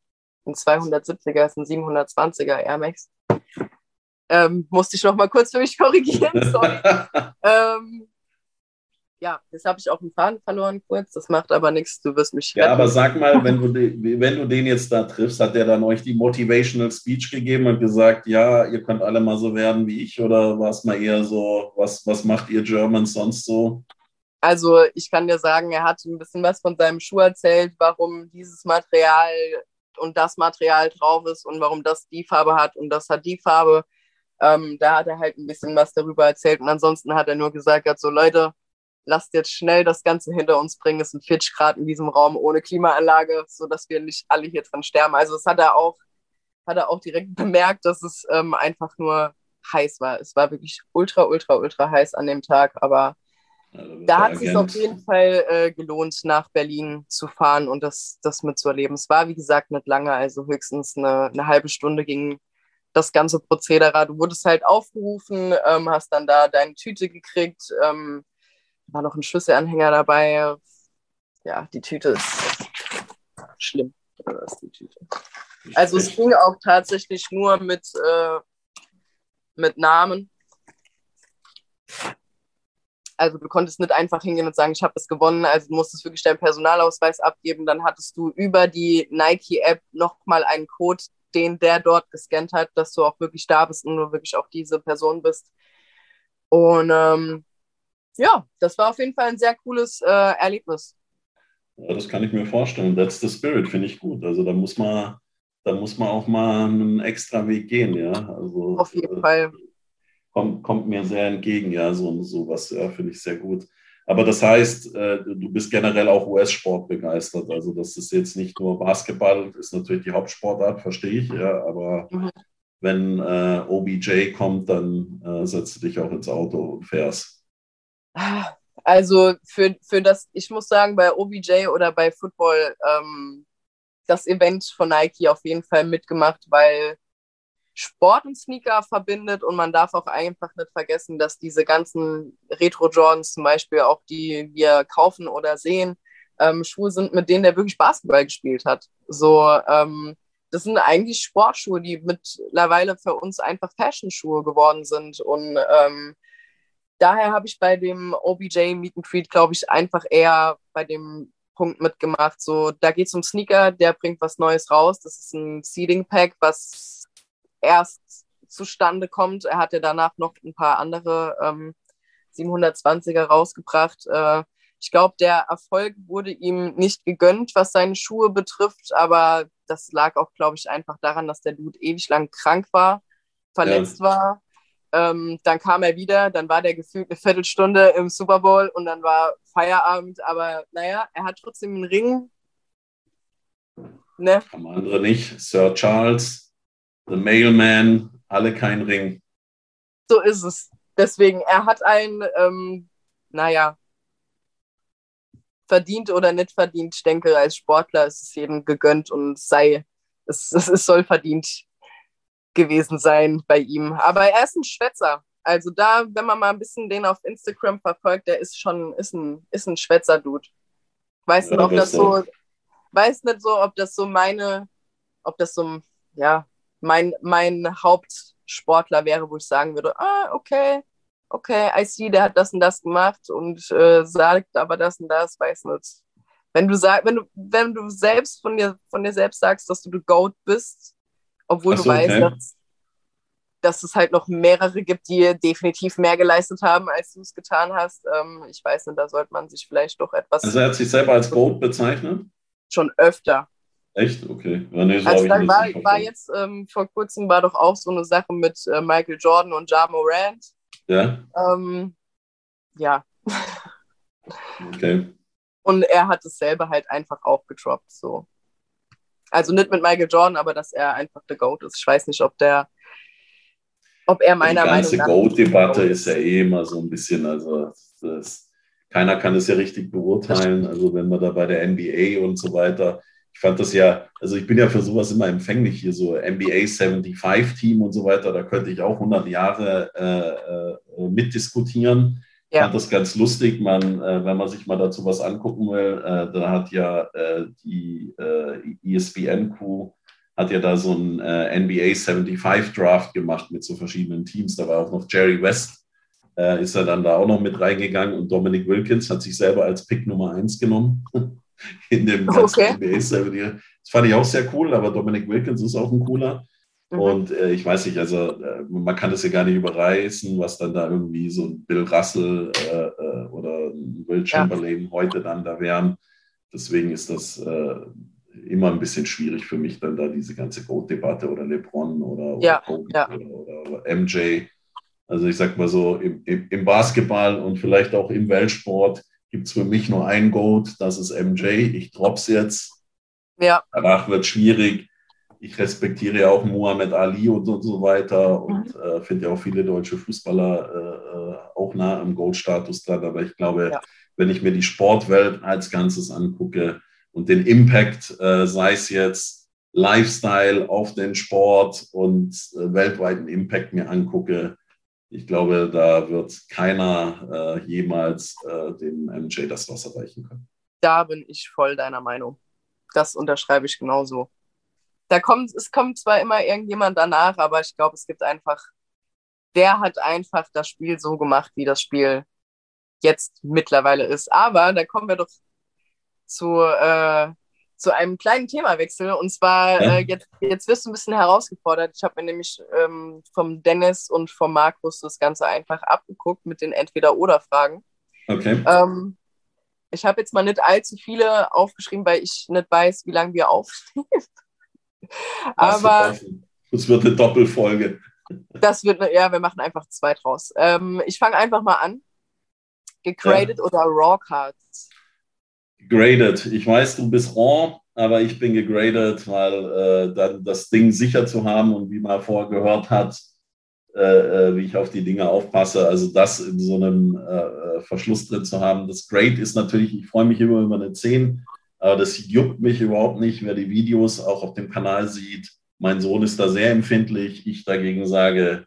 ein 270er, ist ein 720er Air Max. Ähm, musste ich noch mal kurz für mich korrigieren, sorry. ähm, ja, jetzt habe ich auch einen Faden verloren kurz, das macht aber nichts, du wirst mich retten. Ja, aber sag mal, wenn du, den, wenn du den jetzt da triffst, hat der dann euch die Motivational Speech gegeben und gesagt, ja, ihr könnt alle mal so werden wie ich oder war es mal eher so, was, was macht ihr Germans sonst so? Also ich kann dir sagen, er hat ein bisschen was von seinem Schuh erzählt, warum dieses Material und das Material drauf ist und warum das die Farbe hat und das hat die Farbe. Ähm, da hat er halt ein bisschen was darüber erzählt und ansonsten hat er nur gesagt, so Leute, lasst jetzt schnell das Ganze hinter uns bringen. Es sind 40 Grad in diesem Raum ohne Klimaanlage, sodass wir nicht alle hier dran sterben. Also das hat er auch, hat er auch direkt bemerkt, dass es ähm, einfach nur heiß war. Es war wirklich ultra, ultra, ultra heiß an dem Tag, aber ja, da hat es sich auf jeden Fall äh, gelohnt, nach Berlin zu fahren und das, das mitzuerleben. Es war, wie gesagt, nicht lange, also höchstens eine, eine halbe Stunde ging das ganze Prozedere. Du wurdest halt aufgerufen, ähm, hast dann da deine Tüte gekriegt, ähm, war noch ein Schlüsselanhänger dabei. Ja, die Tüte ist schlimm. Tüte. Also es ging auch tatsächlich nur mit, äh, mit Namen. Also du konntest nicht einfach hingehen und sagen, ich habe es gewonnen. Also du musstest wirklich deinen Personalausweis abgeben. Dann hattest du über die Nike-App nochmal einen Code, den der dort gescannt hat, dass du auch wirklich da bist und du wirklich auch diese Person bist. Und ähm, ja, das war auf jeden Fall ein sehr cooles äh, Erlebnis. Ja, das kann ich mir vorstellen. That's the spirit, finde ich gut. Also da muss man, da muss man auch mal einen extra Weg gehen, ja. Also, auf jeden äh, Fall. Kommt, kommt mir sehr entgegen, ja, so sowas, ja, finde ich sehr gut. Aber das heißt, äh, du bist generell auch US-Sport begeistert. Also das ist jetzt nicht nur Basketball, ist natürlich die Hauptsportart, verstehe ich, ja, aber mhm. wenn äh, OBJ kommt, dann äh, setzt du dich auch ins Auto und fährst. Also für, für das, ich muss sagen, bei OBJ oder bei Football ähm, das Event von Nike auf jeden Fall mitgemacht, weil Sport und Sneaker verbindet und man darf auch einfach nicht vergessen, dass diese ganzen Retro-Jordans zum Beispiel, auch die wir kaufen oder sehen, ähm, Schuhe sind, mit denen der wirklich Basketball gespielt hat. So, ähm, das sind eigentlich Sportschuhe, die mittlerweile für uns einfach Fashion-Schuhe geworden sind. Und ähm, daher habe ich bei dem OBJ Meet and Treat, glaube ich, einfach eher bei dem Punkt mitgemacht. So, da geht es um Sneaker, der bringt was Neues raus. Das ist ein Seeding Pack, was erst zustande kommt. Er hatte danach noch ein paar andere ähm, 720er rausgebracht. Äh, ich glaube, der Erfolg wurde ihm nicht gegönnt, was seine Schuhe betrifft, aber das lag auch, glaube ich, einfach daran, dass der Dude ewig lang krank war, verletzt ja. war. Ähm, dann kam er wieder, dann war der gefühlt eine Viertelstunde im Super Bowl und dann war Feierabend. Aber naja, er hat trotzdem einen Ring. Ne? Haben andere nicht. Sir Charles, The Mailman, alle kein Ring. So ist es. Deswegen, er hat einen, ähm, naja, verdient oder nicht verdient, ich denke, als Sportler ist es jedem gegönnt und sei, es, es soll verdient gewesen sein bei ihm. Aber er ist ein Schwätzer. Also da, wenn man mal ein bisschen den auf Instagram verfolgt, der ist schon, ist ein, ist ein Schwätzer-Dude. Weiß nicht, ob das so, weiß nicht so, ob das so meine, ob das so, ja, mein, mein Hauptsportler wäre, wo ich sagen würde, ah, okay, okay, I see, der hat das und das gemacht und äh, sagt aber das und das, weiß nicht. Wenn du sag, wenn du, wenn du selbst von dir, von dir selbst sagst, dass du the Goat bist, obwohl so, du weißt, okay. dass, dass es halt noch mehrere gibt, die definitiv mehr geleistet haben, als du es getan hast. Ähm, ich weiß nicht, da sollte man sich vielleicht doch etwas. Also er hat sich selber als Goat bezeichnet? Schon öfter. Echt? Okay. Ja, nee, so also dann war, war jetzt ähm, vor kurzem war doch auch so eine Sache mit äh, Michael Jordan und Ja Morant ja. Ähm, ja. Okay. Und er hat es selber halt einfach auch gedroppt. So. Also nicht mit Michael Jordan, aber dass er einfach der GOAT ist. Ich weiß nicht, ob der, ob er meiner Meinung nach. Die ganze GOAT-Debatte ist ja eh immer so ein bisschen, also das, keiner kann es ja richtig beurteilen. Also wenn man da bei der NBA und so weiter ich fand das ja, also ich bin ja für sowas immer empfänglich hier, so NBA 75 Team und so weiter, da könnte ich auch 100 Jahre äh, äh, mitdiskutieren. Ja. Ich fand das ganz lustig, man, äh, wenn man sich mal dazu was angucken will, äh, da hat ja äh, die äh, ESPN-Crew hat ja da so ein NBA 75 Draft gemacht mit so verschiedenen Teams. Da war auch noch Jerry West, ist er dann da auch noch mit reingegangen und Dominic Wilkins hat sich selber als Pick Nummer 1 genommen. in dem ganzen okay. NBA Das fand ich auch sehr cool, aber Dominic Wilkins ist auch ein cooler. Mhm. Und äh, ich weiß nicht, also äh, man kann das ja gar nicht überreißen, was dann da irgendwie so ein Bill Russell äh, äh oder ein Will Chamberlain ja. heute dann da wären. Deswegen ist das äh, immer ein bisschen schwierig für mich, dann da diese ganze Goat-Debatte oder LeBron oder, oder, ja, ja. oder, oder, MJ. Also ich sag mal so, im, im Basketball und vielleicht auch im Weltsport gibt es für mich nur ein Goat, das ist MJ. Ich drop's jetzt. Ja. Danach wird schwierig. Ich respektiere ja auch Muhammad Ali und, und so weiter und mhm. äh, finde ja auch viele deutsche Fußballer äh, äh, auch nah am Goat-Status dran. Aber ich glaube, ja. wenn ich mir die Sportwelt als Ganzes angucke und den Impact, äh, sei es jetzt Lifestyle auf den Sport und äh, weltweiten Impact mir angucke, ich glaube, da wird keiner äh, jemals äh, dem MJ das Wasser reichen können. Da bin ich voll deiner Meinung. Das unterschreibe ich genauso. Da kommt, es kommt zwar immer irgendjemand danach, aber ich glaube, es gibt einfach, der hat einfach das Spiel so gemacht, wie das Spiel jetzt mittlerweile ist. Aber da kommen wir doch zu äh, zu einem kleinen Themawechsel. Und zwar, äh, jetzt, jetzt wirst du ein bisschen herausgefordert. Ich habe mir nämlich ähm, vom Dennis und vom Markus das Ganze einfach abgeguckt mit den Entweder-Oder-Fragen. Okay. Ähm, ich habe jetzt mal nicht allzu viele aufgeschrieben, weil ich nicht weiß, wie lange wir aufstehen. Aber. Das wird eine Doppelfolge. Das wird, ja, wir machen einfach zwei draus. Ähm, ich fange einfach mal an. Gegradet ja. oder Raw Cards? Graded. Ich weiß, du bist raw, aber ich bin gegradet, weil äh, dann das Ding sicher zu haben und wie man vorher gehört hat, äh, äh, wie ich auf die Dinge aufpasse. Also das in so einem äh, äh Verschluss drin zu haben, das Great ist natürlich, ich freue mich immer über eine 10, aber das juckt mich überhaupt nicht, wer die Videos auch auf dem Kanal sieht. Mein Sohn ist da sehr empfindlich. Ich dagegen sage,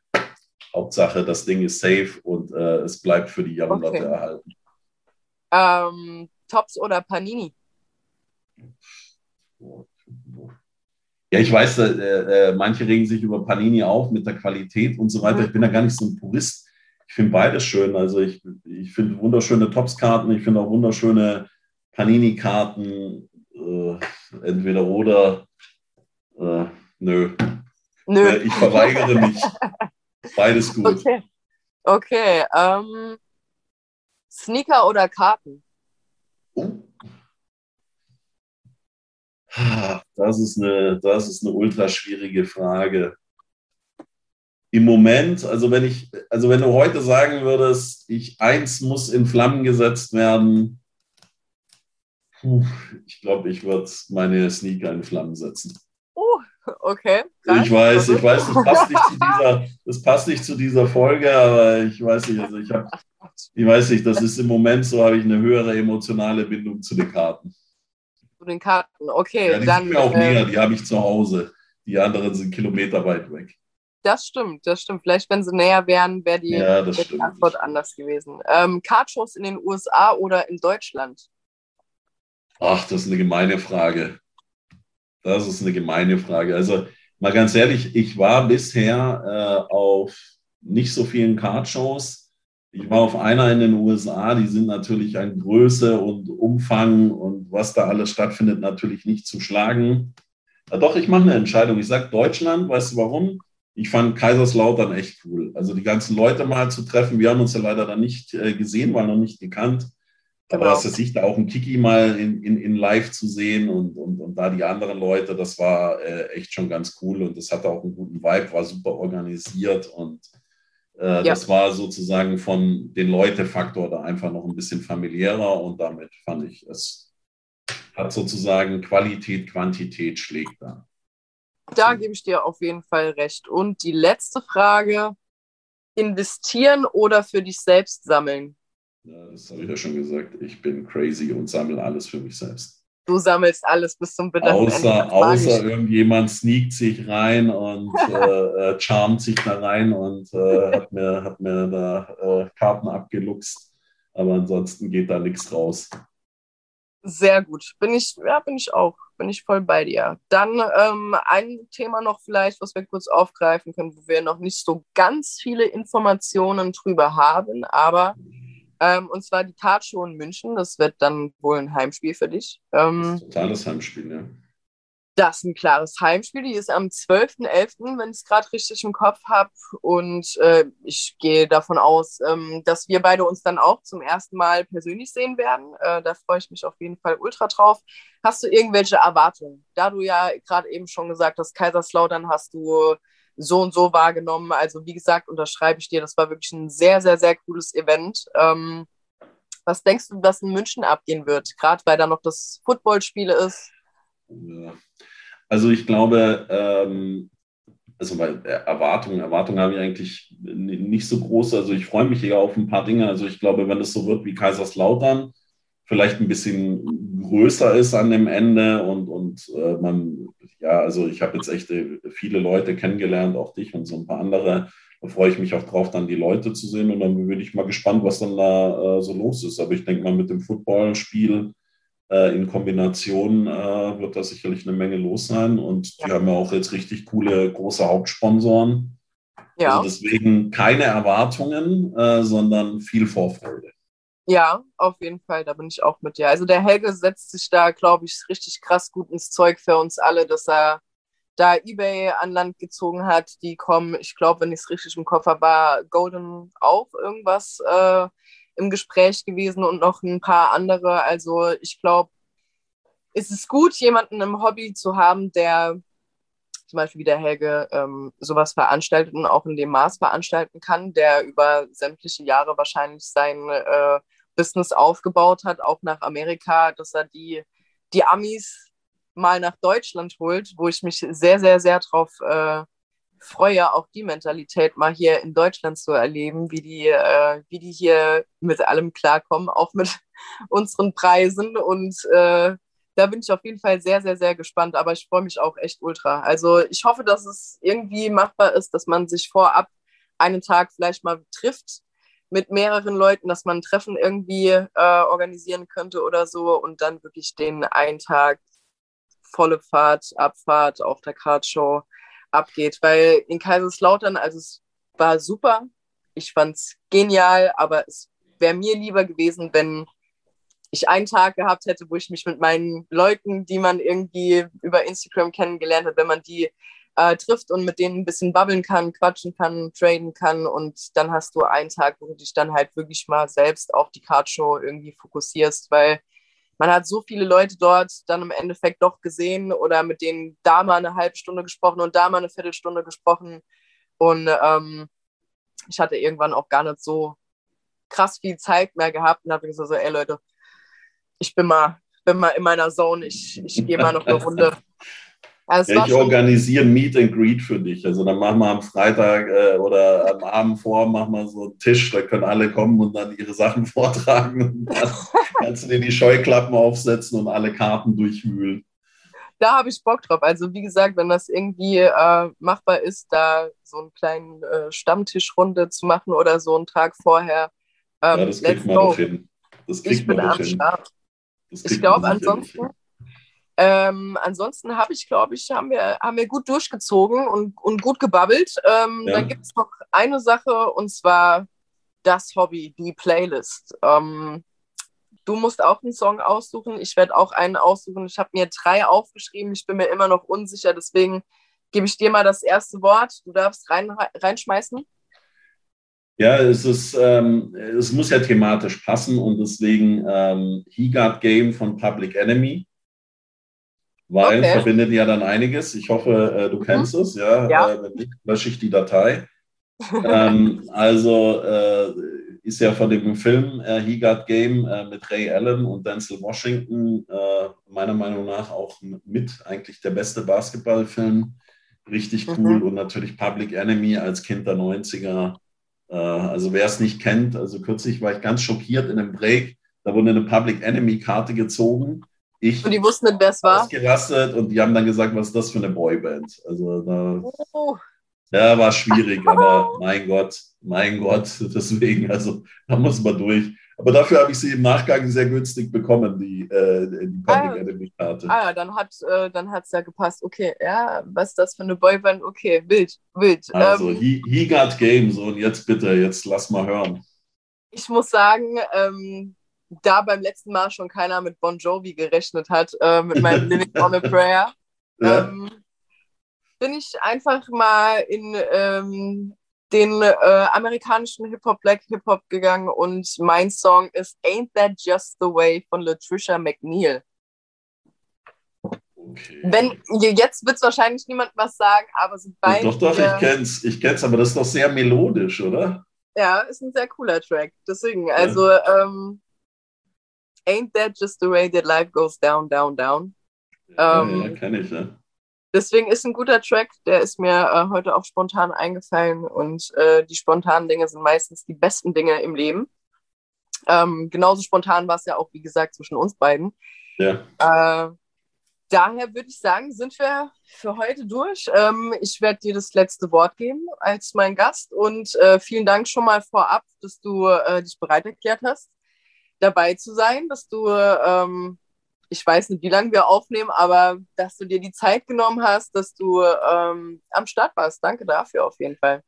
Hauptsache, das Ding ist safe und äh, es bleibt für die Jahrhunderte okay. erhalten. Ähm, Tops oder Panini? Ja, ich weiß, äh, äh, manche regen sich über Panini auf mit der Qualität und so weiter. Mhm. Ich bin da gar nicht so ein Purist. Ich finde beides schön. Also ich, ich finde wunderschöne Tops-Karten, ich finde auch wunderschöne Panini-Karten. Äh, entweder oder. Äh, nö. Nö. Äh, ich verweigere mich. beides gut. Okay. Okay. Ähm, Sneaker oder Karten? Oh. Das ist eine, das ist eine ultra schwierige Frage. Im Moment, also wenn ich, also wenn du heute sagen würdest, ich eins muss in Flammen gesetzt werden, puh, ich glaube, ich würde meine Sneaker in Flammen setzen. Oh, okay. Ich weiß, ich weiß, das passt nicht zu dieser, das passt nicht zu dieser Folge, aber ich weiß nicht, also ich habe, ich weiß nicht, das ist im Moment so, habe ich eine höhere emotionale Bindung zu den Karten zu den Karten. Okay, ja, die dann. Sind mir auch äh, näher, die habe ich zu Hause. Die anderen sind Kilometer weit weg. Das stimmt, das stimmt. Vielleicht, wenn sie näher wären, wäre die, ja, die Antwort anders gewesen. Ähm, Kartshows in den USA oder in Deutschland? Ach, das ist eine gemeine Frage. Das ist eine gemeine Frage. Also mal ganz ehrlich, ich war bisher äh, auf nicht so vielen Kartshows. Ich war auf einer in den USA, die sind natürlich an Größe und Umfang und was da alles stattfindet, natürlich nicht zu schlagen. Ja, doch, ich mache eine Entscheidung. Ich sage Deutschland, weißt du warum? Ich fand Kaiserslautern echt cool. Also die ganzen Leute mal zu treffen. Wir haben uns ja leider dann nicht äh, gesehen, weil noch nicht gekannt. Genau. Aber dass es sich da auch ein Kiki mal in, in, in live zu sehen und, und, und da die anderen Leute, das war äh, echt schon ganz cool und das hatte auch einen guten Vibe, war super organisiert und äh, ja. Das war sozusagen von den Leute-Faktor da einfach noch ein bisschen familiärer und damit fand ich, es hat sozusagen Qualität, Quantität schlägt da. Da gebe ich dir auf jeden Fall recht. Und die letzte Frage: Investieren oder für dich selbst sammeln? Ja, das habe ich ja schon gesagt. Ich bin crazy und sammle alles für mich selbst du sammelst alles bis zum bitteren außer, Ende. Außer irgendjemand sneakt sich rein und äh, äh, charmt sich da rein und äh, hat, mir, hat mir da äh, Karten abgeluchst. Aber ansonsten geht da nichts raus. Sehr gut. Bin ich, ja, bin ich auch. Bin ich voll bei dir. Dann ähm, ein Thema noch vielleicht, was wir kurz aufgreifen können, wo wir noch nicht so ganz viele Informationen drüber haben, aber ähm, und zwar die Kartshow in München. Das wird dann wohl ein Heimspiel für dich. Ähm, totales Heimspiel, ja. Das ist ein klares Heimspiel. Die ist am 12.11., wenn ich es gerade richtig im Kopf habe. Und äh, ich gehe davon aus, ähm, dass wir beide uns dann auch zum ersten Mal persönlich sehen werden. Äh, da freue ich mich auf jeden Fall ultra drauf. Hast du irgendwelche Erwartungen? Da du ja gerade eben schon gesagt hast, Kaiserslautern hast du so und so wahrgenommen. Also wie gesagt, unterschreibe ich dir, das war wirklich ein sehr, sehr, sehr cooles Event. Ähm, was denkst du, was in München abgehen wird, gerade weil da noch das Footballspiel ist? Also ich glaube, ähm, also bei Erwartungen, Erwartungen habe ich eigentlich nicht so groß. Also ich freue mich eher auf ein paar Dinge. Also ich glaube, wenn es so wird wie Kaiserslautern, vielleicht ein bisschen größer ist an dem Ende und, und äh, man, ja, also ich habe jetzt echt äh, viele Leute kennengelernt, auch dich und so ein paar andere. Da freue ich mich auch drauf, dann die Leute zu sehen und dann bin ich mal gespannt, was dann da äh, so los ist. Aber ich denke mal, mit dem Footballspiel äh, in Kombination äh, wird da sicherlich eine Menge los sein und die haben ja auch jetzt richtig coole große Hauptsponsoren. Ja. Also deswegen keine Erwartungen, äh, sondern viel Vorfreude. Ja, auf jeden Fall, da bin ich auch mit dir. Also der Helge setzt sich da, glaube ich, richtig krass gut ins Zeug für uns alle, dass er da eBay an Land gezogen hat. Die kommen, ich glaube, wenn ich es richtig im habe, war Golden auch irgendwas äh, im Gespräch gewesen und noch ein paar andere. Also ich glaube, es ist gut, jemanden im Hobby zu haben, der zum Beispiel wie der Helge ähm, sowas veranstaltet und auch in dem Maß veranstalten kann, der über sämtliche Jahre wahrscheinlich sein äh, Business aufgebaut hat, auch nach Amerika, dass er die, die Amis mal nach Deutschland holt, wo ich mich sehr, sehr, sehr drauf, äh, freue, auch die Mentalität mal hier in Deutschland zu erleben, wie die, äh, wie die hier mit allem klarkommen, auch mit unseren Preisen. Und äh, da bin ich auf jeden Fall sehr, sehr, sehr gespannt. Aber ich freue mich auch echt ultra. Also ich hoffe, dass es irgendwie machbar ist, dass man sich vorab einen Tag vielleicht mal trifft mit mehreren Leuten, dass man ein Treffen irgendwie äh, organisieren könnte oder so und dann wirklich den einen Tag volle Fahrt, Abfahrt auf der Kartshow abgeht. Weil in Kaiserslautern, also es war super, ich fand es genial, aber es wäre mir lieber gewesen, wenn ich einen Tag gehabt hätte, wo ich mich mit meinen Leuten, die man irgendwie über Instagram kennengelernt hat, wenn man die äh, trifft und mit denen ein bisschen babbeln kann, quatschen kann, traden kann. Und dann hast du einen Tag, wo du dich dann halt wirklich mal selbst auf die Kartshow irgendwie fokussierst, weil man hat so viele Leute dort dann im Endeffekt doch gesehen oder mit denen da mal eine halbe Stunde gesprochen und da mal eine Viertelstunde gesprochen. Und ähm, ich hatte irgendwann auch gar nicht so krass viel Zeit mehr gehabt und habe gesagt so, ey Leute, ich bin mal, bin mal in meiner Zone, ich, ich gehe mal noch eine Runde. Also ja, ich organisiere Meet and Greet für dich. Also dann machen wir am Freitag äh, oder am Abend vor, machen wir so einen Tisch, da können alle kommen und dann ihre Sachen vortragen. Und dann kannst du dir die Scheuklappen aufsetzen und alle Karten durchwühlen. Da habe ich Bock drauf. Also wie gesagt, wenn das irgendwie äh, machbar ist, da so einen kleinen äh, Stammtischrunde zu machen oder so einen Tag vorher. Ähm, ja, das kriegt man doch hin. Das kriegt ich bin am hin. Start. Ich glaube ansonsten... Hin ähm, ansonsten habe ich, glaube ich, haben wir, haben wir gut durchgezogen und, und gut gebabbelt. Ähm, ja. Dann gibt es noch eine Sache und zwar das Hobby, die Playlist. Ähm, du musst auch einen Song aussuchen. Ich werde auch einen aussuchen. Ich habe mir drei aufgeschrieben. Ich bin mir immer noch unsicher. Deswegen gebe ich dir mal das erste Wort. Du darfst rein, reinschmeißen. Ja, es ist, ähm, es muss ja thematisch passen und deswegen ähm, He Got Game von Public Enemy weil okay. verbindet ja dann einiges. Ich hoffe, äh, du mhm. kennst mhm. es, ja. ja. Äh, wenn nicht, lösche ich die Datei. ähm, also äh, ist ja von dem Film äh, He Got Game äh, mit Ray Allen und Denzel Washington äh, meiner Meinung nach auch mit eigentlich der beste Basketballfilm. Richtig cool mhm. und natürlich Public Enemy als Kind der 90er. also wer es nicht kennt, also kürzlich war ich ganz schockiert in einem Break, da wurde eine Public Enemy Karte gezogen ich und die wussten nicht, wer es war? Ausgerastet und die haben dann gesagt, was ist das für eine Boyband? Also da, oh. ja, war schwierig, aber mein Gott, mein Gott, deswegen, also da muss man durch. Aber dafür habe ich sie im Nachgang sehr günstig bekommen, die, äh, die Public ah, Enemy Karte. Ah ja, dann hat äh, es ja gepasst. Okay, ja, was ist das für eine Boyband? Okay, wild, wild. Also, ähm, he, he got game, so und jetzt bitte, jetzt lass mal hören. Ich muss sagen, ähm, da beim letzten Mal schon keiner mit Bon Jovi gerechnet hat, äh, mit meinem Living on a Prayer, ja. ähm, bin ich einfach mal in ähm, den äh, amerikanischen Hip-Hop, Black Hip-Hop gegangen und mein Song ist Ain't That Just the Way von Latricia McNeil. Okay. Wenn, jetzt wird es wahrscheinlich niemand was sagen, aber sind beide. Doch, doch, ich kenn's, ich kenn's, aber das ist doch sehr melodisch, oder? Ja, ist ein sehr cooler Track. Deswegen, also ja. ähm, Ain't that just the way that life goes down, down, down? Ja, ähm, ja kenne ich, ja. Deswegen ist ein guter Track, der ist mir äh, heute auch spontan eingefallen und äh, die spontanen Dinge sind meistens die besten Dinge im Leben. Ähm, genauso spontan war es ja auch, wie gesagt, zwischen uns beiden. Ja. Äh, daher würde ich sagen, sind wir für heute durch. Ähm, ich werde dir das letzte Wort geben als mein Gast und äh, vielen Dank schon mal vorab, dass du äh, dich bereit erklärt hast dabei zu sein, dass du, ähm, ich weiß nicht, wie lange wir aufnehmen, aber dass du dir die Zeit genommen hast, dass du ähm, am Start warst. Danke dafür auf jeden Fall.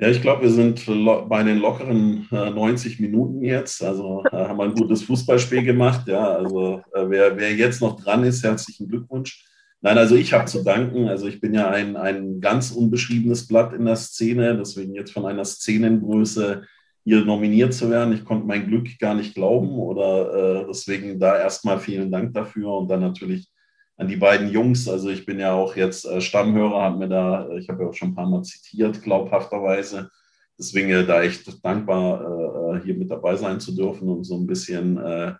Ja, ich glaube, wir sind bei den lockeren äh, 90 Minuten jetzt. Also äh, haben ein gutes Fußballspiel gemacht. Ja, also äh, wer, wer jetzt noch dran ist, herzlichen Glückwunsch. Nein, also ich habe zu danken. Also ich bin ja ein, ein ganz unbeschriebenes Blatt in der Szene, deswegen jetzt von einer Szenengröße hier nominiert zu werden. Ich konnte mein Glück gar nicht glauben oder äh, deswegen da erstmal vielen Dank dafür und dann natürlich an die beiden Jungs. Also ich bin ja auch jetzt äh, Stammhörer, hat mir da, ich habe ja auch schon ein paar Mal zitiert, glaubhafterweise. Deswegen äh, da echt dankbar, äh, hier mit dabei sein zu dürfen und so ein bisschen äh,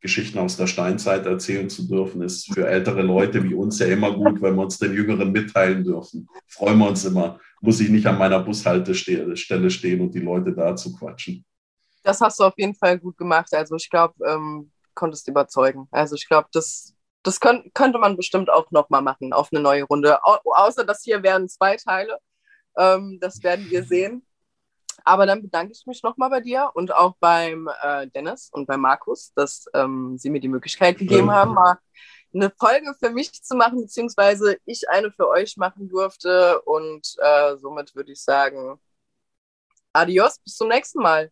Geschichten aus der Steinzeit erzählen zu dürfen, ist für ältere Leute wie uns ja immer gut, wenn wir uns den Jüngeren mitteilen dürfen. Freuen wir uns immer. Muss ich nicht an meiner Bushaltestelle stehen und die Leute da zu quatschen. Das hast du auf jeden Fall gut gemacht. Also ich glaube, ähm, konntest überzeugen. Also ich glaube, das, das könnt, könnte man bestimmt auch nochmal machen auf eine neue Runde. Au außer das hier wären zwei Teile. Ähm, das werden wir sehen. Aber dann bedanke ich mich nochmal bei dir und auch beim äh, Dennis und bei Markus, dass ähm, sie mir die Möglichkeit gegeben haben, mal eine Folge für mich zu machen, beziehungsweise ich eine für euch machen durfte. Und äh, somit würde ich sagen, adios, bis zum nächsten Mal.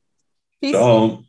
Peace. Ciao.